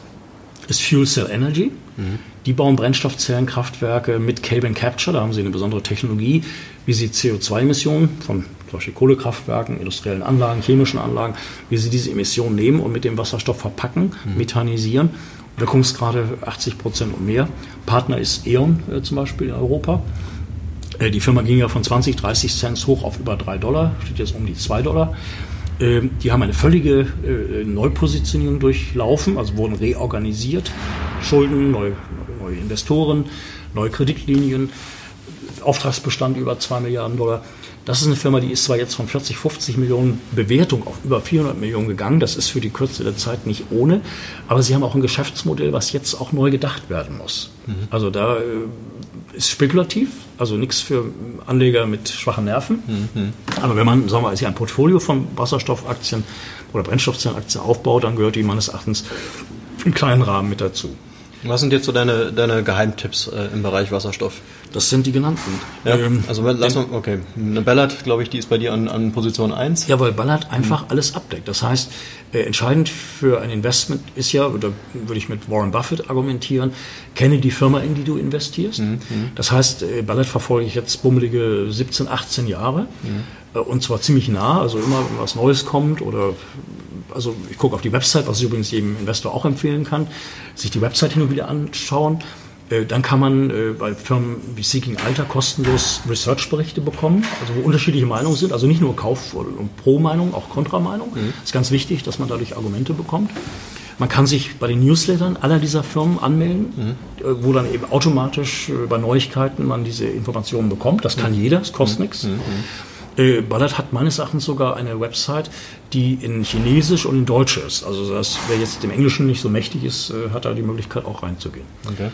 ist Fuel Cell Energy. Mhm. Die bauen Brennstoffzellenkraftwerke mit Carbon Capture. Da haben sie eine besondere Technologie, wie sie CO2-Emissionen von zum Beispiel Kohlekraftwerken, industriellen Anlagen, chemischen Anlagen, wie sie diese Emissionen nehmen und mit dem Wasserstoff verpacken, mhm. methanisieren. Wirkungsgrade 80 Prozent und mehr. Partner ist E.ON äh, zum Beispiel in Europa. Äh, die Firma ging ja von 20, 30 Cent hoch auf über 3 Dollar, steht jetzt um die 2 Dollar. Äh, die haben eine völlige äh, Neupositionierung durchlaufen, also wurden reorganisiert. Schulden, neue, neue Investoren, neue Kreditlinien, Auftragsbestand über 2 Milliarden Dollar. Das ist eine Firma, die ist zwar jetzt von 40, 50 Millionen Bewertung auf über 400 Millionen gegangen. Das ist für die Kürze der Zeit nicht ohne. Aber sie haben auch ein Geschäftsmodell, was jetzt auch neu gedacht werden muss. Mhm. Also da äh, ist spekulativ, also nichts für Anleger mit schwachen Nerven. Mhm. Aber wenn man, sagen wir mal, ein Portfolio von Wasserstoffaktien oder Brennstoffzellenaktien aufbaut, dann gehört die meines Erachtens im kleinen Rahmen mit dazu. Was sind jetzt so deine, deine Geheimtipps äh, im Bereich Wasserstoff? Das sind die genannten. Ja, ähm, also lass mal, okay. Eine Ballard, glaube ich, die ist bei dir an, an Position 1. Ja, weil Ballard einfach mhm. alles abdeckt. Das heißt, äh, entscheidend für ein Investment ist ja, da würde ich mit Warren Buffett argumentieren, kenne die Firma, in die du investierst. Mhm. mhm. Das heißt, äh, Ballard verfolge ich jetzt bummelige 17, 18 Jahre. Mhm. Äh, und zwar ziemlich nah, also immer, wenn was Neues kommt oder also ich gucke auf die Website, was ich übrigens jedem Investor auch empfehlen kann, sich die Website hin und wieder anschauen. Äh, dann kann man äh, bei Firmen wie Seeking Alter kostenlos Research-Berichte bekommen, also wo unterschiedliche Meinungen sind, also nicht nur Kauf- und Pro-Meinung, auch Kontra-Meinung. Mhm. ist ganz wichtig, dass man dadurch Argumente bekommt. Man kann sich bei den Newslettern aller dieser Firmen anmelden, mhm. Äh, wo dann eben automatisch bei Neuigkeiten man diese Informationen bekommt. Das kann mhm. jeder, es kostet mhm. nichts. Mhm. Äh, Ballard hat meines Erachtens sogar eine Website, die in Chinesisch und in Deutsch ist. Also das, wer jetzt dem Englischen nicht so mächtig ist, äh, hat da die Möglichkeit auch reinzugehen. Okay.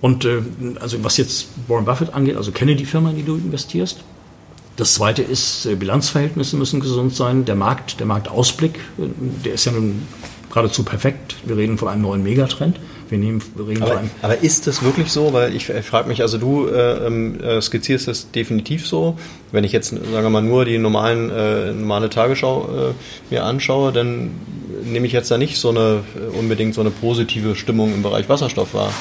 Und äh, also was jetzt Warren Buffett angeht, also kenne die Firma, in die du investierst. Das zweite ist, äh, Bilanzverhältnisse müssen gesund sein. Der Markt, der Marktausblick, der ist ja nun geradezu perfekt. Wir reden von einem neuen Megatrend. Wir nehmen, reden aber, aber ist das wirklich so? Weil ich, ich frage mich, also du äh, ähm, äh, skizzierst das definitiv so. Wenn ich jetzt, sagen wir mal, nur die normalen, äh, normale Tagesschau äh, mir anschaue, dann nehme ich jetzt da nicht so eine unbedingt so eine positive Stimmung im Bereich Wasserstoff wahr.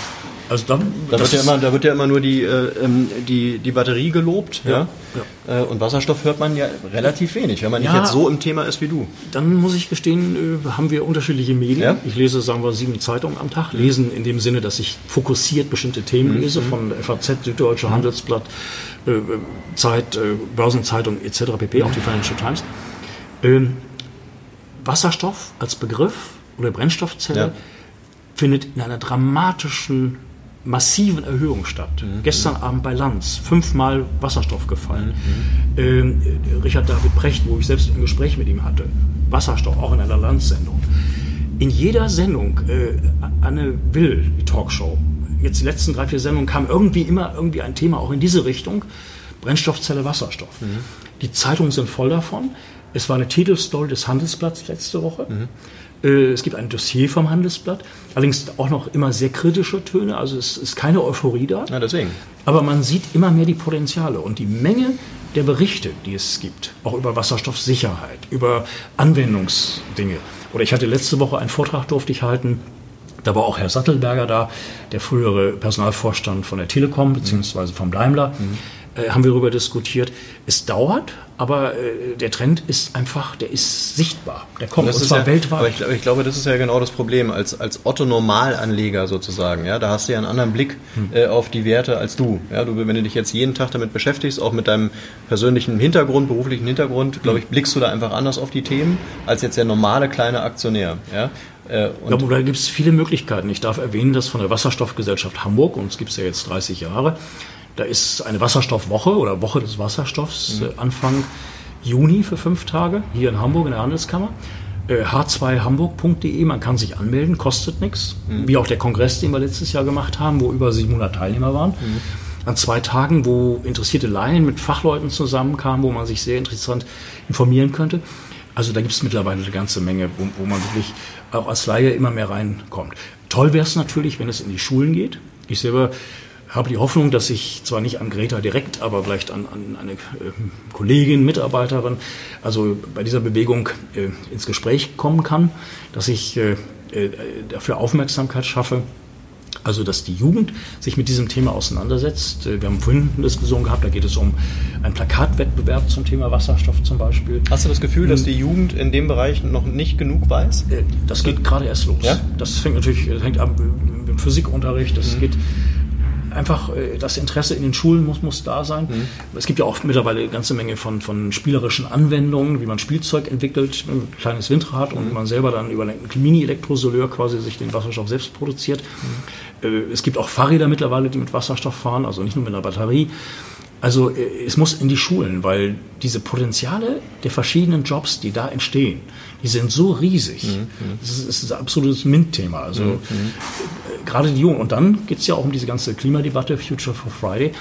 Also da, da, wird ja immer, da wird ja immer nur die, äh, ähm, die, die Batterie gelobt. Ja, ja. Äh, und Wasserstoff hört man ja relativ wenig, wenn man ja, nicht jetzt so im Thema ist wie du. Dann muss ich gestehen, äh, haben wir unterschiedliche Medien. Ich lese, sagen wir, sieben Zeitungen am Tag. Lesen in dem Sinne, dass ich fokussiert bestimmte Themen mhm. lese, von FAZ, Süddeutsche, mhm. Handelsblatt, äh, Zeit, Börsenzeitung etc. pp., auch die Financial Times. Ähm, Wasserstoff als Begriff oder Brennstoffzelle findet in einer dramatischen massiven Erhöhung statt. Mhm. Gestern Abend bei Lanz, fünfmal Wasserstoff gefallen. Mhm. Ähm, Richard David Precht, wo ich selbst ein Gespräch mit ihm hatte, Wasserstoff, auch in einer Lanz-Sendung. In jeder Sendung, äh, Anne Will, die Talkshow, jetzt die letzten drei, vier Sendungen kam irgendwie immer irgendwie ein Thema auch in diese Richtung, Brennstoffzelle Wasserstoff. Mhm. Die Zeitungen sind voll davon. Es war eine Titelstory des Handelsblatts letzte Woche. Äh, es gibt ein Dossier vom Handelsblatt, allerdings auch noch immer sehr kritische Töne, also es ist keine Euphorie da. Ja, deswegen. Aber man sieht immer mehr die Potenziale und die Menge der Berichte, die es gibt, auch über Wasserstoffsicherheit, über Anwendungsdinge. Oder ich hatte letzte Woche einen Vortrag, durfte ich halten, da war auch Herr Sattelberger da, der frühere Personalvorstand von der Telekom bzw. vom Daimler. Mhm äh, haben wir darüber diskutiert. Es dauert, aber äh, der Trend ist einfach, der ist sichtbar. Der kommt, und, und zwar ja, weltweit. Aber ich, ich, glaube, das ist ja genau das Problem. Als, als Otto-Normalanleger sozusagen, ja, da hast du ja einen anderen Blick hm. äh, auf die Werte als du. Ja, du. Wenn du dich jetzt jeden Tag damit beschäftigst, auch mit deinem persönlichen Hintergrund, beruflichen Hintergrund, glaube ich, blickst du da einfach anders auf die Themen als jetzt der normale kleine Aktionär. Ja? Äh, ja, da gibt es viele Möglichkeiten. Ich darf erwähnen, dass von der Wasserstoffgesellschaft Hamburg, und es gibt es ja jetzt 30 Jahre, da ist eine Wasserstoffwoche oder Woche des Wasserstoffs mhm. Äh, Anfang Juni für fünf Tage hier in Hamburg in der Handelskammer. h2hamburg.de, äh, man kann sich anmelden, kostet nichts. Mhm. Wie auch der Kongress, den wir letztes Jahr gemacht haben, wo über 700 Teilnehmer waren. Mhm. An zwei Tagen, wo interessierte Laien mit Fachleuten zusammenkamen, wo man sich sehr interessant informieren könnte. Also da gibt es mittlerweile eine ganze Menge, wo, wo man wirklich auch als Laie immer mehr reinkommt. Toll wäre es natürlich, wenn es in die Schulen geht. Ich selber habe die Hoffnung, dass ich zwar nicht an Greta direkt, aber vielleicht an, an eine äh, Kollegin, Mitarbeiterin, also bei dieser Bewegung äh, ins Gespräch kommen kann, dass ich äh, äh, dafür Aufmerksamkeit schaffe. Also, dass die Jugend sich mit diesem Thema auseinandersetzt. Äh, wir haben vorhin eine Diskussion gehabt, da geht es um einen Plakatwettbewerb zum Thema Wasserstoff zum Beispiel. Hast du das Gefühl, dass hm. die Jugend in dem Bereich noch nicht genug weiß? Das geht gerade erst los. Ja? Das fängt natürlich hängt ab im Physikunterricht. Das mhm. geht einfach äh, das Interesse in den Schulen muss, muss da sein. Mhm. Es gibt ja auch mittlerweile eine ganze Menge von, von spielerischen Anwendungen, wie man Spielzeug entwickelt, ein kleines Windrad mhm. und man selber dann über einen Mini-Elektrosoleur quasi sich den Wasserstoff selbst produziert. Mhm. Äh, es gibt auch Fahrräder mittlerweile, die mit Wasserstoff fahren, also nicht nur mit einer Batterie. Also äh, es muss in die Schulen, weil diese Potenziale der verschiedenen Jobs, die da entstehen, die sind so riesig. Mhm. Das, ist, das ist ein absolutes MINT-Thema. Also mhm. Äh, gerade die Jungen. Und dann geht es ja auch um diese ganze Klimadebatte, Future for Friday,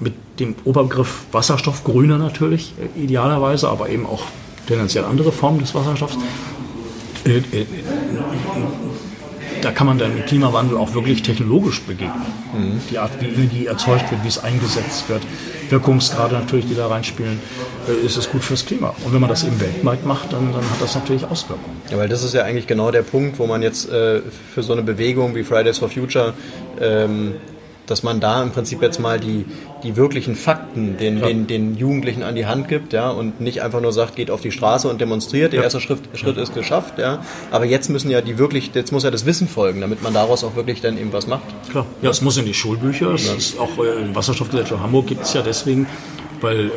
mit dem Oberbegriff Wasserstoff, grüner natürlich, äh, idealerweise, aber eben auch tendenziell andere Formen des Wasserstoffs. Da kann man dann mit Klimawandel auch wirklich technologisch begegnen. Mhm. Die Art, wie Energie erzeugt wird, wie es eingesetzt wird, Wirkungsgrade natürlich, die da reinspielen, äh, ist es gut fürs Klima. Und wenn man das im Weltmarkt macht, dann, dann hat das natürlich Auswirkungen. Ja, weil das ist ja eigentlich genau der Punkt, wo man jetzt äh, für so eine Bewegung wie Fridays for Future ähm, dass man da im Prinzip jetzt mal die, die wirklichen Fakten den, ja. den, den Jugendlichen an die Hand gibt, ja, und nicht einfach nur sagt, geht auf die Straße und demonstriert, der ja. erste Schritt, Schritt ist geschafft, ja. Aber jetzt müssen ja die wirklich, jetzt muss ja das Wissen folgen, damit man daraus auch wirklich dann eben was macht. Klar, ja, es muss in die Schulbücher, es ist auch äh, im Wasserstoffgesellschaft Hamburg gibt es ja deswegen, weil äh,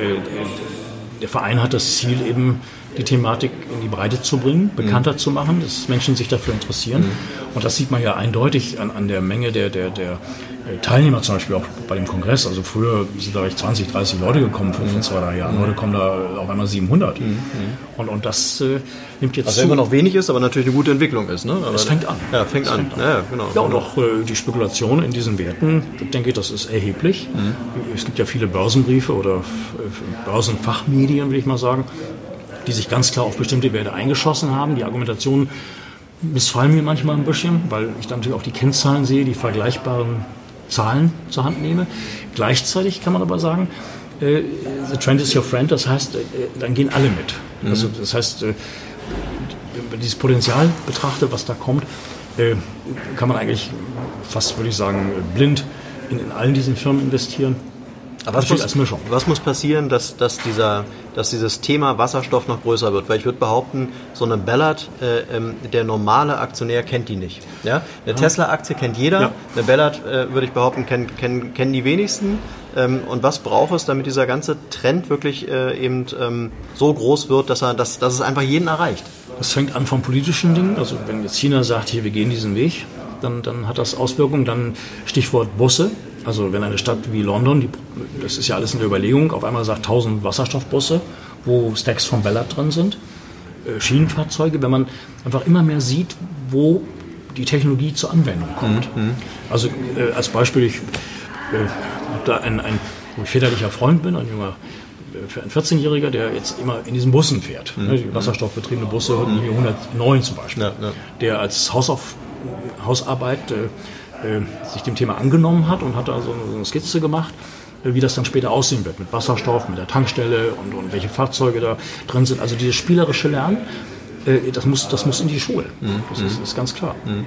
der Verein hat das Ziel eben, die Thematik in die Breite zu bringen, bekannter mhm. zu machen, dass Menschen sich dafür interessieren. Mhm. Und das sieht man ja eindeutig an, an der Menge der, der, der äh, Teilnehmer zum Beispiel auch bei dem Kongress. Also früher sind da vielleicht 20, 30 Leute gekommen vor, vor zwei, drei Jahren. Heute kommen da auf einmal 700. Mhm. Und, und das äh, nimmt jetzt Also zu. immer noch wenig ist, aber natürlich eine gute Entwicklung ist. Ne? Aber es fängt an. Ja, fängt an. Fängt an. Ja, genau. ja, und auch äh, die Spekulation in diesen Werten, ich denke ich, das ist erheblich. Mhm. Es gibt ja viele Börsenbriefe oder äh, Börsenfachmedien, will ich mal sagen, die sich ganz klar auf bestimmte Werte eingeschossen haben. Die Argumentationen missfallen mir manchmal ein bisschen, weil ich dann natürlich auch die Kennzahlen sehe, die vergleichbaren Zahlen zur Hand nehme. Gleichzeitig kann man aber sagen, äh, the trend is your friend, das heißt, äh, dann gehen alle mit. Mhm. Also das heißt, äh, wenn man dieses Potenzial betrachtet, was da kommt, kann man eigentlich fast, würde ich sagen, blind in, in allen diesen Firmen investieren. Aber was muss, was muss passieren, dass, dass, dieser, dass dieses Thema Wasserstoff noch größer wird? Weil ich würde behaupten, so eine Ballard, äh, ähm, der normale Aktionär kennt die nicht. Ja? Eine ja. Tesla-Aktie kennt jeder, ja. eine Ballard, äh, würde ich behaupten, kennen, kennen, kennen die wenigsten. Ähm, und was braucht es, damit dieser ganze Trend wirklich äh, eben ähm, so groß wird, dass, er, dass, dass es einfach jeden erreicht? Das fängt an von politischen Dingen. Also wenn jetzt China sagt, hier, wir gehen diesen Weg, dann, dann hat das Auswirkungen. Dann Stichwort Busse. Also wenn eine Stadt wie London, die, das ist ja alles in der Überlegung, auf einmal sagt 1000 Wasserstoffbusse, wo Stacks von Ballard drin sind, äh, Schienenfahrzeuge, wenn man einfach immer mehr sieht, wo die Technologie zur Anwendung kommt. Mhm. Also äh, als Beispiel, ich äh, habe da einen, einen väterlicher Freund bin, ein junger äh, für einen 14-Jähriger, der jetzt immer in diesen Bussen fährt, mhm. ne, die wasserstoffbetriebene Busse, mhm. 109 zum Beispiel, ja, ja. der als Hausauf Hausarbeit äh, äh, sich dem Thema angenommen hat und hat da so eine Skizze gemacht, äh, wie das dann später aussehen wird mit Wasserstoff, mit der Tankstelle und, und welche Fahrzeuge da drin sind. Also dieses spielerische Lernen, äh, das, muss, das muss in die Schule. Mhm. Das ist, ist, ganz klar. Mhm.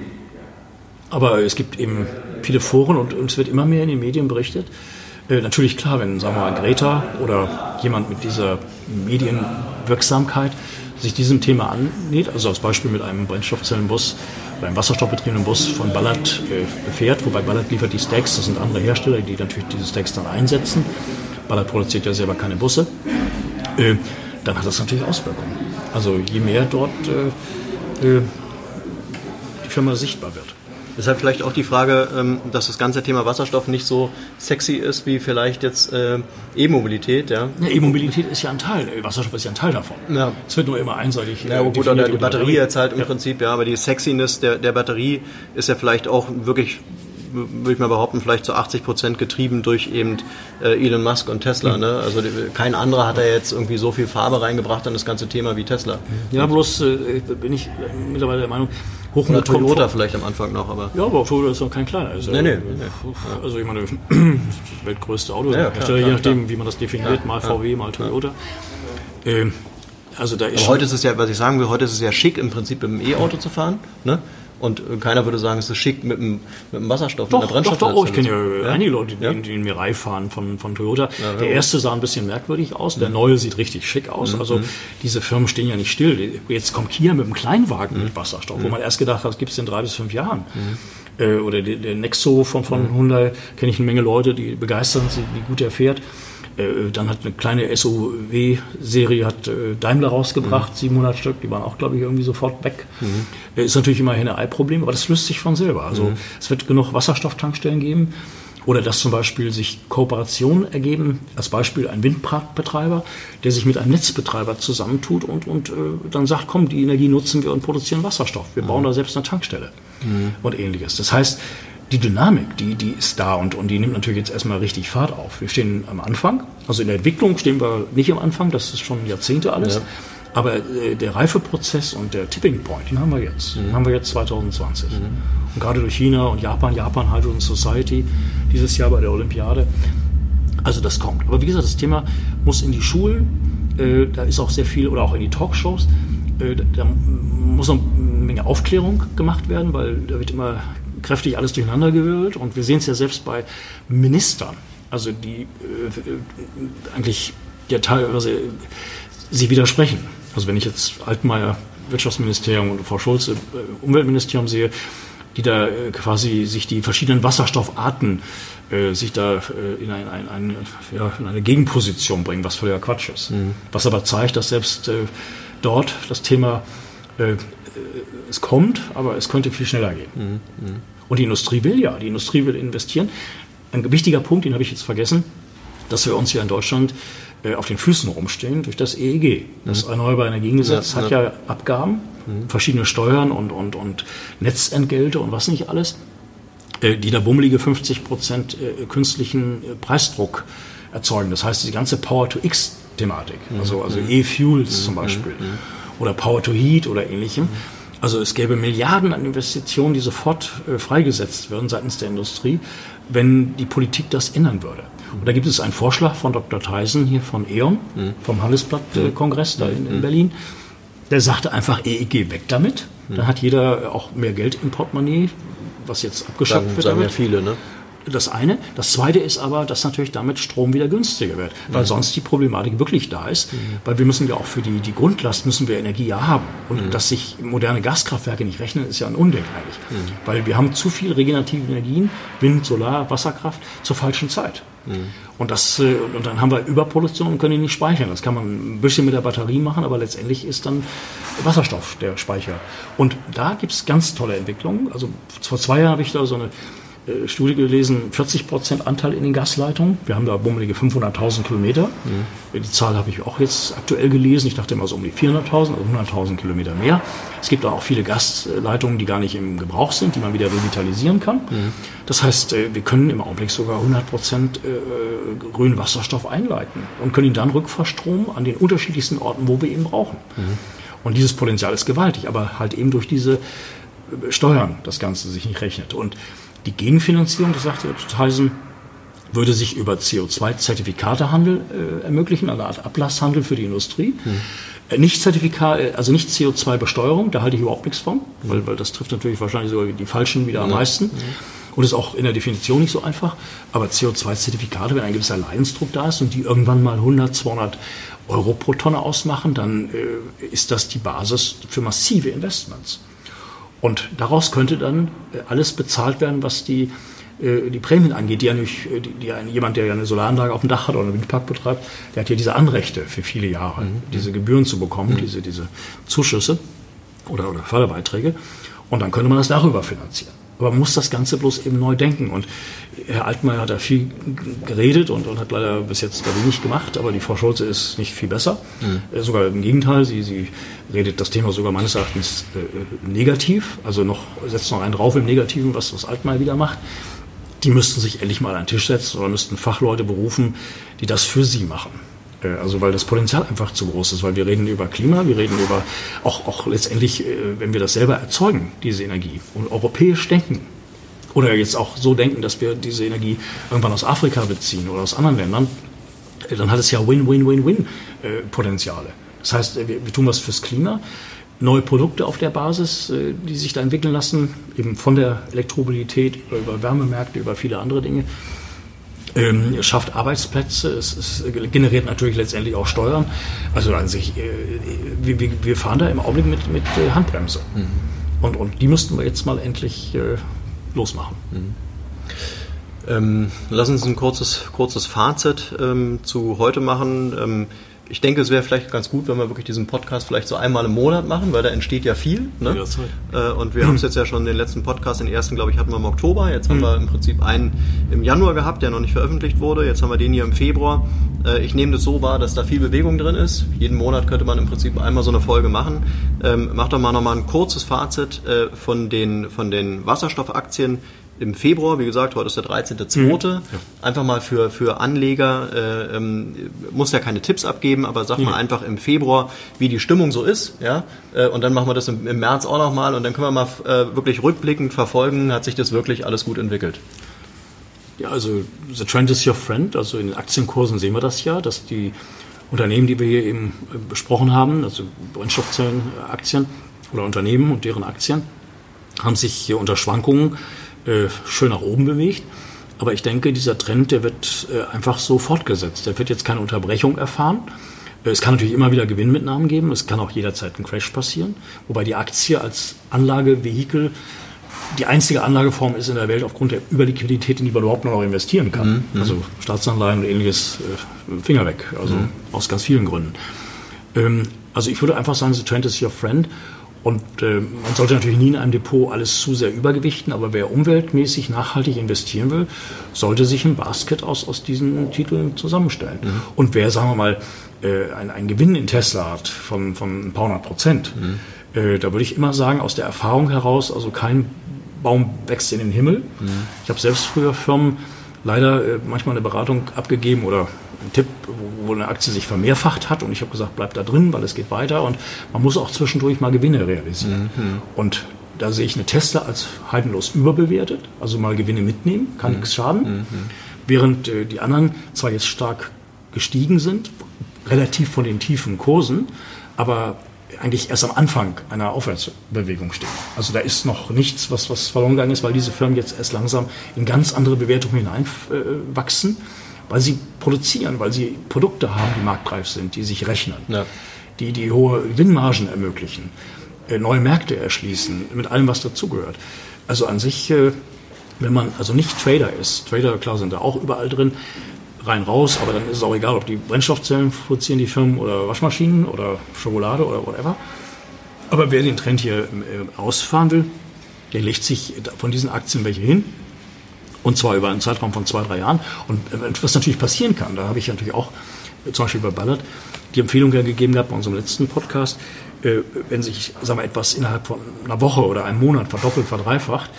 Aber es gibt eben viele Foren und, und, es wird immer mehr in den Medien berichtet. Äh, natürlich klar, wenn, sagen wir mal, Greta oder jemand mit dieser Medienwirksamkeit sich diesem Thema annäht, also als Beispiel mit einem Brennstoffzellenbus, beim wasserstoffbetriebenen Bus von Ballard äh, fährt, wobei Ballard liefert die Stacks, das sind andere Hersteller, die natürlich diese Stacks dann einsetzen. Ballard produziert ja selber keine Busse. Äh, dann hat das natürlich Auswirkungen. Also je mehr dort äh die Firma sichtbar wird. Deshalb vielleicht auch die Frage, ähm, dass das ganze Thema Wasserstoff nicht so sexy ist wie vielleicht jetzt äh, E-Mobilität. Ja? ja E-Mobilität ist ja ein Teil, äh, Wasserstoff ist ja ein Teil davon. Ja. Es wird nur immer einseitig. Ja, äh, gut, oder die Batterie jetzt halt im ja. Prinzip, ja, aber die Sexiness der, der Batterie ist ja vielleicht auch wirklich würde ich mal behaupten, vielleicht zu 80 Prozent getrieben durch eben Elon Musk und Tesla. Mhm. Ne? Also kein anderer hat da jetzt irgendwie so viel Farbe reingebracht an das ganze Thema wie Tesla. Ja, bloß äh, bin ich mittlerweile der Meinung, Hochmut Oder Toyota kommt vielleicht am Anfang noch, aber. Ja, aber Toyota ist noch kein kleiner. Also, nee, nee, nee. Also ich meine, das weltgrößte Auto, ja, klar, je nachdem, klar. wie man das definiert, mal VW, mal Toyota. Ähm, also da ist aber heute ist es ja, was ich sagen will, heute ist es ja schick im Prinzip im E-Auto zu fahren. Ne? Und äh, keiner würde sagen, es ist schick mit dem, mit dem Wasserstoff, doch, mit der Doch, doch, oh, ich kenne ja, ja, einige Leute, die, ja? die in Mirai fahren von, von Toyota. Ja, der erste sah ein bisschen merkwürdig aus, der neue sieht richtig schick aus. Mhm. Also diese Firmen stehen ja nicht still. Jetzt kommt Kia mit einem Kleinwagen mit Wasserstoff, wo man erst gedacht hat, das gibt es in drei bis fünf Jahren. Äh, oder der, der Nexo von, von Hyundai, kenne ich eine Menge Leute, die begeistern sich, wie gut er fährt. Äh, Dann hat eine kleine SUV-Serie hat äh, Daimler rausgebracht, 700 Stück, die waren auch, glaube ich, irgendwie sofort weg. Äh, Ist natürlich immer ein Henne-Ei-Problem, aber das löst sich von selber. Also es wird genug Wasserstofftankstellen geben. Oder dass zum Beispiel sich Kooperationen ergeben, als Beispiel ein Windparkbetreiber, der sich mit einem Netzbetreiber zusammentut und, und äh, dann sagt, komm, die Energie nutzen wir und produzieren Wasserstoff. Wir bauen da selbst eine Tankstelle und ähnliches. Das heißt, die Dynamik, die, die ist da und, und die nimmt natürlich jetzt erstmal richtig Fahrt auf. Wir stehen am Anfang, also in der Entwicklung stehen wir nicht am Anfang, das ist schon Jahrzehnte alles. Ja. Aber äh, der Reifeprozess und der Tipping Point, den haben wir jetzt. Den haben wir jetzt 2020. Und gerade durch China und Japan, Japan Hydrogen Society, dieses Jahr bei der Olympiade. Also das kommt. Aber wie gesagt, das Thema muss in die Schulen, äh, da ist auch sehr viel, oder auch in die Talkshows, äh, da, da muss noch eine Menge Aufklärung gemacht werden, weil da wird immer kräftig alles durcheinander gewürfelt. Und wir sehen es ja selbst bei Ministern, also die äh, eigentlich ja teilweise sie widersprechen. Also wenn ich jetzt Altmaier Wirtschaftsministerium und Frau Schulze äh, Umweltministerium sehe, die da äh, quasi sich die verschiedenen Wasserstoffarten äh, sich da äh, in, ein, ein, ein, ja, in eine Gegenposition bringen, was völliger Quatsch ist. Was aber zeigt, dass selbst äh, dort das Thema äh, äh, es kommt, aber es könnte viel schneller gehen. Und die Industrie will ja, die Industrie will investieren. Ein wichtiger Punkt, den habe ich jetzt vergessen, dass wir uns hier in Deutschland äh, auf den Füßen rumstehen durch das EEG. Das Erneuerbare Energiengesetz Ja, hat ja Abgaben, verschiedene Steuern und, und, und Netzentgelte und was nicht alles, äh, die da bummelige 50 Prozent äh, künstlichen Preisdruck erzeugen. Das heißt, die ganze Power-to-X-Thematik, also, also E-Fuels zum Beispiel oder Power-to-Heat oder ähnlichem. Also es gäbe Milliarden an Investitionen, die sofort äh, freigesetzt würden seitens der Industrie, wenn die Politik das ändern würde. Und da gibt es einen Vorschlag von Dr. Theisen hier von E.ON, vom Handelsblatt-Kongress da in, in Berlin. Der sagte einfach EEG weg damit. Dann hat jeder auch mehr Geld im Portemonnaie, was jetzt abgeschafft wird. sagen ja damit. viele, ne? Das eine. Das zweite ist aber, dass natürlich damit Strom wieder günstiger wird, weil sonst die Problematik wirklich da ist. Weil wir müssen ja auch für die, die Grundlast müssen wir Energie ja haben. Und dass sich moderne Gaskraftwerke nicht rechnen, ist ja ein Unding eigentlich. Weil wir haben zu viel regenerative Energien, Wind, Solar, Wasserkraft zur falschen Zeit. Und, das, äh, und dann haben wir Überproduktion und können die nicht speichern. Das kann man ein bisschen mit der Batterie machen, aber letztendlich ist dann Wasserstoff der Speicher. Und da gibt es ganz tolle Entwicklungen. Also vor zwei Jahren habe ich da so eine äh, Studie gelesen, 40 Prozent Anteil in den Gasleitungen. Wir haben da bummelige 500.000 Kilometer. Die Zahl habe ich auch jetzt aktuell gelesen. Ich dachte immer so um die 400.000, also 100.000 Kilometer mehr. Es gibt auch viele Gasleitungen, die gar nicht im Gebrauch sind, die man wieder revitalisieren kann. Das heißt, äh, wir können im Augenblick sogar 100 Prozent äh, grünen Wasserstoff einleiten und können ihn dann rückverstromen an den unterschiedlichsten Orten, wo wir ihn brauchen. Und dieses Potenzial ist gewaltig, aber halt eben durch diese Steuern das Ganze sich nicht rechnet. Und die Gegenfinanzierung, das sagte Theisen, würde sich über CO2-Zertifikatehandel äh, ermöglichen, eine Art Ablasshandel für die Industrie. Äh, Nicht Zertifikat, äh, also nicht CO2-Besteuerung, da halte ich überhaupt nichts von, weil, weil das trifft natürlich wahrscheinlich sogar die Falschen wieder am meisten. Und ist auch in der Definition nicht so einfach. Aber CO2-Zertifikate, wenn ein gewisser Leidensdruck da ist und die irgendwann mal 100, 200 Euro pro Tonne ausmachen, dann äh, ist das die Basis für massive Investments. Und daraus könnte dann äh, alles bezahlt werden, was die, äh, die Prämien angeht, die ja nicht, äh, die, die ein, jemand, der ja eine Solaranlage auf dem Dach hat oder einen Windpark betreibt, der hat ja diese Anrechte für viele Jahre, diese Gebühren zu bekommen, diese, diese Zuschüsse oder, oder Förderbeiträge. Und dann könnte man das darüber finanzieren. Aber man muss das Ganze bloß eben neu denken. Und Herr Altmaier hat da viel geredet und, und hat leider bis jetzt da wenig gemacht, aber die Frau Schulze ist nicht viel besser. Äh, Sogar im Gegenteil, sie, sie redet das Thema sogar meines Erachtens äh, negativ, also noch, setzt noch einen drauf im Negativen, was, was Altmaier wieder macht. Die müssten sich endlich mal an den Tisch setzen oder müssten Fachleute berufen, die das für sie machen. Äh, Also weil das Potenzial einfach zu groß ist, weil wir reden über Klima, wir reden über auch, auch letztendlich, äh, wenn wir das selber erzeugen, diese Energie und europäisch denken oder jetzt auch so denken, dass wir diese Energie irgendwann aus Afrika beziehen oder aus anderen Ländern, äh, dann hat es ja Win-Win-Win-Win-Potenziale. Das heißt, wir, tun was fürs Klima, neue Produkte auf der Basis, die sich da entwickeln lassen, eben von der Elektromobilität über Wärmemärkte, über viele andere Dinge. Ähm, schafft Arbeitsplätze, es, es, generiert natürlich letztendlich auch Steuern. Also an sich, äh, wir, wir, fahren da im Augenblick mit, mit äh, Handbremse. Mhm. Und, und die müssten wir jetzt mal endlich äh, losmachen. Mhm. Ähm, lass uns ein kurzes, kurzes Fazit ähm, zu heute machen. Ich denke, es wäre vielleicht ganz gut, wenn wir wirklich diesen Podcast vielleicht so einmal im Monat machen, weil da entsteht ja viel. Ne? Äh, und wir haben es jetzt ja schon den letzten Podcast, den ersten, glaube ich, hatten wir im Oktober. Jetzt haben mhm. wir im Prinzip einen im Januar gehabt, der noch nicht veröffentlicht wurde. Jetzt haben wir den hier im Februar. Äh, ich nehme das so wahr, dass da viel Bewegung drin ist. Jeden Monat könnte man im Prinzip einmal so eine Folge machen. Ähm, mach doch mal nochmal ein kurzes Fazit äh, von den, von den Wasserstoffaktien im Februar, wie gesagt, heute ist der 13.2. Mhm. Einfach mal für, für Anleger, äh, ähm, muss ja keine Tipps abgeben, aber sag mhm. mal einfach im Februar, wie die Stimmung so ist, ja, äh, und dann machen wir das im, im März auch nochmal und dann können wir mal äh, wirklich rückblickend verfolgen, hat sich das wirklich alles gut entwickelt. Ja, also the trend is your friend, also in den Aktienkursen sehen wir das ja, dass die Unternehmen, die wir hier eben äh, besprochen haben, also Brennstoffzellenaktien oder Unternehmen und deren Aktien, haben sich hier unter Schwankungen äh, schön nach oben bewegt. Aber ich denke, dieser Trend, der wird äh, einfach so fortgesetzt. Der wird jetzt keine Unterbrechung erfahren. Äh, es kann natürlich immer wieder Gewinnmitnahmen geben. Es kann auch jederzeit ein Crash passieren. Wobei die Aktie als Anlagevehikel die einzige Anlageform ist in der Welt aufgrund der Überliquidität, in die man überhaupt noch investieren kann. Mhm. mhm. Also Staatsanleihen und ähnliches äh, Finger weg. Also mhm. aus ganz vielen Gründen. Ähm, also ich würde einfach sagen, the trend is your friend. Und äh, man sollte natürlich nie in einem Depot alles zu sehr übergewichten, aber wer umweltmäßig nachhaltig investieren will, sollte sich ein Basket aus, aus diesen Titeln zusammenstellen. Mhm. Und wer, sagen wir mal, äh, einen Gewinn in Tesla hat von, von ein paar hundert Prozent, mhm. äh, da würde ich immer sagen, aus der Erfahrung heraus, also kein Baum wächst in den Himmel. Mhm. Ich habe selbst früher Firmen leider äh, manchmal eine Beratung abgegeben oder ein Tipp, wo eine Aktie sich vermehrfacht hat und ich habe gesagt, bleib da drin, weil es geht weiter und man muss auch zwischendurch mal Gewinne realisieren. Mhm. Und da sehe ich eine Tesla als heidenlos überbewertet, also mal Gewinne mitnehmen, kann mhm. nichts schaden. Mhm. Während äh, die anderen zwar jetzt stark gestiegen sind, relativ von den tiefen Kursen, aber eigentlich erst am Anfang einer Aufwärtsbewegung stehen. Also da ist noch nichts, was, was verloren gegangen ist, weil diese Firmen jetzt erst langsam in ganz andere Bewertungen hineinwachsen. Äh, weil sie produzieren, weil sie Produkte haben, die marktreif sind, die sich rechnen, ja. die die hohe Gewinnmargen ermöglichen, äh, neue Märkte erschließen, mit allem, was dazugehört. Also an sich, äh, wenn man also nicht Trader ist, Trader, klar, sind da auch überall drin, rein raus, aber dann ist es auch egal, ob die Brennstoffzellen produzieren, die Firmen, oder Waschmaschinen oder Schokolade oder whatever. Aber wer den Trend hier äh, ausfahren will, der legt sich von diesen Aktien welche hin, und zwar über einen Zeitraum von zwei, drei Jahren. Und äh, was natürlich passieren kann, da habe ich natürlich auch äh, zum Beispiel bei Ballard die Empfehlung ja gegeben gehabt bei unserem letzten Podcast, äh, wenn sich, sagen wir, etwas innerhalb von einer Woche oder einem Monat verdoppelt, verdreifacht,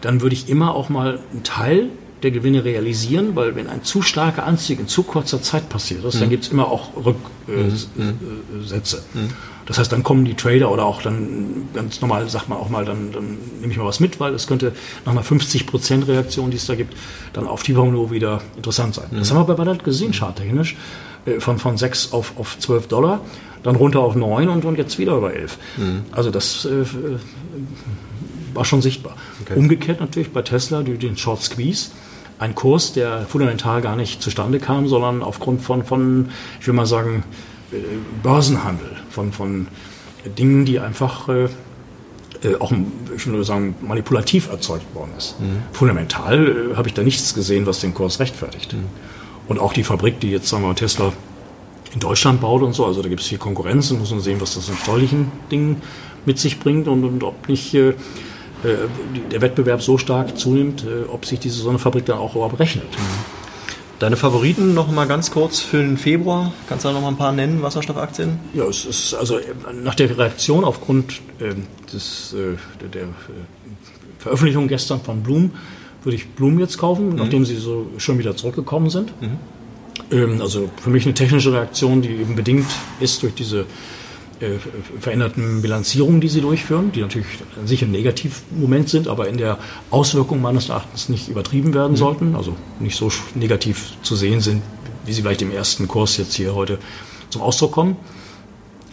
dann würde ich immer auch mal einen Teil der Gewinne realisieren, weil wenn ein zu starker Anstieg in zu kurzer Zeit passiert ist, mhm. dann gibt es immer auch Rücksätze. Äh, mhm. Mhm. Das heißt, dann kommen die Trader oder auch dann ganz normal sagt man auch mal, dann, dann nehme ich mal was mit, weil es könnte nach einer 50% Reaktion, die es da gibt, dann auf Tieferniveau wieder interessant sein. Mhm. Das haben wir bei Ballard gesehen, charttechnisch, äh, von, von 6 auf, auf 12 Dollar, dann runter auf 9 und, und jetzt wieder über 11. Mhm. Also das äh, war schon sichtbar. Okay. Umgekehrt natürlich bei Tesla, die, den Short Squeeze, ein Kurs, der fundamental gar nicht zustande kam, sondern aufgrund von, von ich will mal sagen, äh, Börsenhandel, von, von Dingen, die einfach äh, äh, auch, ich würde sagen, manipulativ erzeugt worden ist. Mhm. Fundamental äh, habe ich da nichts gesehen, was den Kurs rechtfertigt. Mhm. Und auch die Fabrik, die jetzt, sagen wir mal, Tesla in Deutschland baut und so, also da gibt es viel Konkurrenz und muss man sehen, was das in steuerlichen Dingen mit sich bringt und, und ob nicht äh, äh der Wettbewerb so stark zunimmt, äh, ob sich diese so eine Fabrik dann auch überhaupt rechnet. Mhm. Deine Favoriten noch mal ganz kurz für den Februar? Kannst du da noch mal ein paar nennen, Wasserstoffaktien? Ja, es ist also nach der Reaktion aufgrund äh, des, äh, der, der äh, Veröffentlichung gestern von Bloom würde ich Bloom jetzt kaufen, mhm. nachdem sie so schon wieder zurückgekommen sind. Mhm. Ähm, also für mich eine technische Reaktion, die eben bedingt ist durch diese äh, veränderten Bilanzierungen, die sie durchführen, die natürlich an sich ein Negativmoment sind, aber in der Auswirkung meines Erachtens nicht übertrieben werden mhm. sollten, also nicht so negativ zu sehen sind, wie sie vielleicht im ersten Kurs jetzt hier heute zum Ausdruck kommen.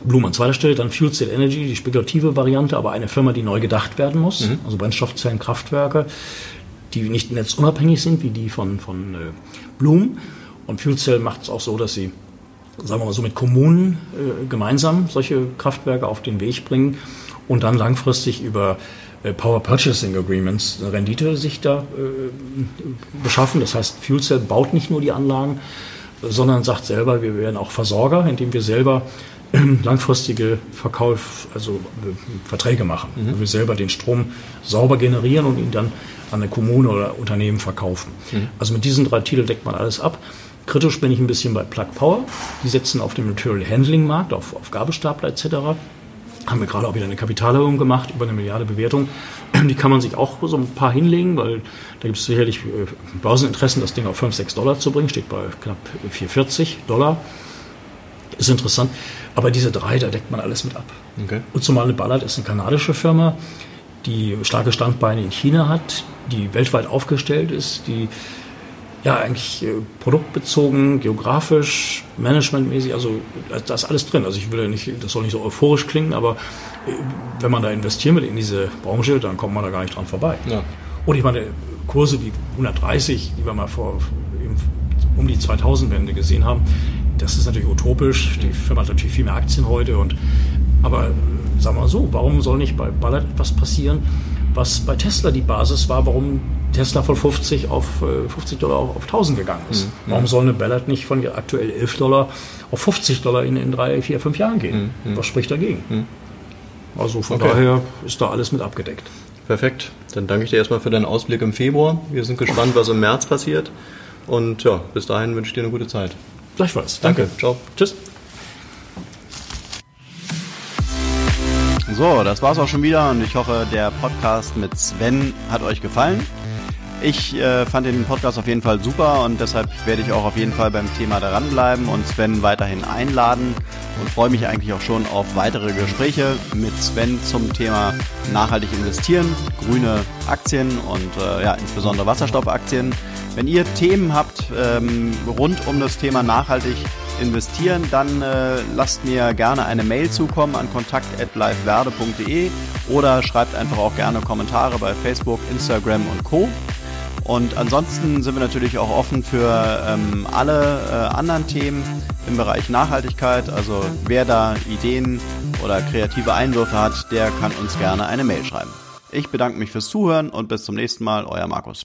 Bloom an zweiter Stelle, dann Fuel Cell Energy, die spekulative Variante, aber eine Firma, die neu gedacht werden muss, mhm. also Brennstoffzellenkraftwerke, die nicht netzunabhängig sind, wie die von, von äh, Bloom. Und Fuel Cell macht es auch so, dass sie, sagen wir mal so, mit Kommunen äh, gemeinsam solche Kraftwerke auf den Weg bringen und dann langfristig über äh, Power Purchasing Agreements eine Rendite sich da äh, beschaffen. Das heißt, Fuel Cell baut nicht nur die Anlagen, sondern sagt selber, wir werden auch Versorger, indem wir selber langfristige Verkauf, also äh, Verträge machen. Mhm. Wir selber den Strom sauber generieren und ihn dann an eine Kommune oder Unternehmen verkaufen. Mhm. Also mit diesen drei Titeln deckt man alles ab. Kritisch bin ich ein bisschen bei Plug Power. Die setzen auf den Material Handling Markt, auf, auf Gabelstapler etc. Haben wir gerade auch wieder eine Kapitalerhöhung gemacht, über eine Milliarde Bewertung. Die kann man sich auch so ein paar hinlegen, weil da gibt es sicherlich äh, Börseninteressen, das Ding auf 5, 6 Dollar zu bringen, steht bei knapp 4,40 Dollar. Ist interessant. Aber diese drei, da deckt man alles mit ab. Okay. Und zumal eine Ballard ist eine kanadische Firma, die starke Standbeine in China hat, die weltweit aufgestellt ist, die ja eigentlich äh, produktbezogen, geografisch, managementmäßig, also da ist alles drin. Also ich will ja nicht, das soll nicht so euphorisch klingen, aber äh, wenn man da investieren will in diese Branche, dann kommt man da gar nicht dran vorbei. Ja. Und ich meine, Kurse wie 130, die wir mal vor um die 2000-Wende gesehen haben, das ist natürlich utopisch. Die Firma hat natürlich viel mehr Aktien heute. Und, aber sagen wir mal so, warum soll nicht bei Ballard etwas passieren, was bei Tesla die Basis war, warum Tesla von 50 auf 50 äh, Dollar auf, auf 1000 gegangen ist. Mhm. Warum soll eine Ballard nicht von aktuell 11 Dollar auf 50 Dollar in, in drei, vier, fünf Jahren gehen? Mhm. mhm. Was spricht dagegen? Mhm. Also von okay. daher ist da alles mit abgedeckt. Perfekt. Dann danke ich dir erstmal für deinen Ausblick im Februar. Wir sind gespannt, was im März passiert. Und ja, bis dahin wünsche ich dir eine gute Zeit. Gleichfalls. Danke. Danke. Ciao. Tschüss. So, das war's auch schon wieder und ich hoffe, der Podcast mit Sven hat euch gefallen. Ich äh, fand den Podcast auf jeden Fall super und deshalb werde ich auch auf jeden Fall beim Thema dranbleiben und Sven weiterhin einladen und freue mich eigentlich auch schon auf weitere Gespräche mit Sven zum Thema nachhaltig investieren, grüne Aktien und äh, ja, insbesondere Wasserstoffaktien. Wenn ihr Themen habt ähm, rund um das Thema nachhaltig investieren, dann äh, lasst mir gerne eine Mail zukommen an kontakt@liveverde.de oder schreibt einfach auch gerne Kommentare bei Facebook, Instagram und Co. Und ansonsten sind wir natürlich auch offen für ähm, alle äh, anderen Themen im Bereich Nachhaltigkeit. Also wer da Ideen oder kreative Einwürfe hat, der kann uns gerne eine Mail schreiben. Ich bedanke mich fürs Zuhören und bis zum nächsten Mal, euer Markus.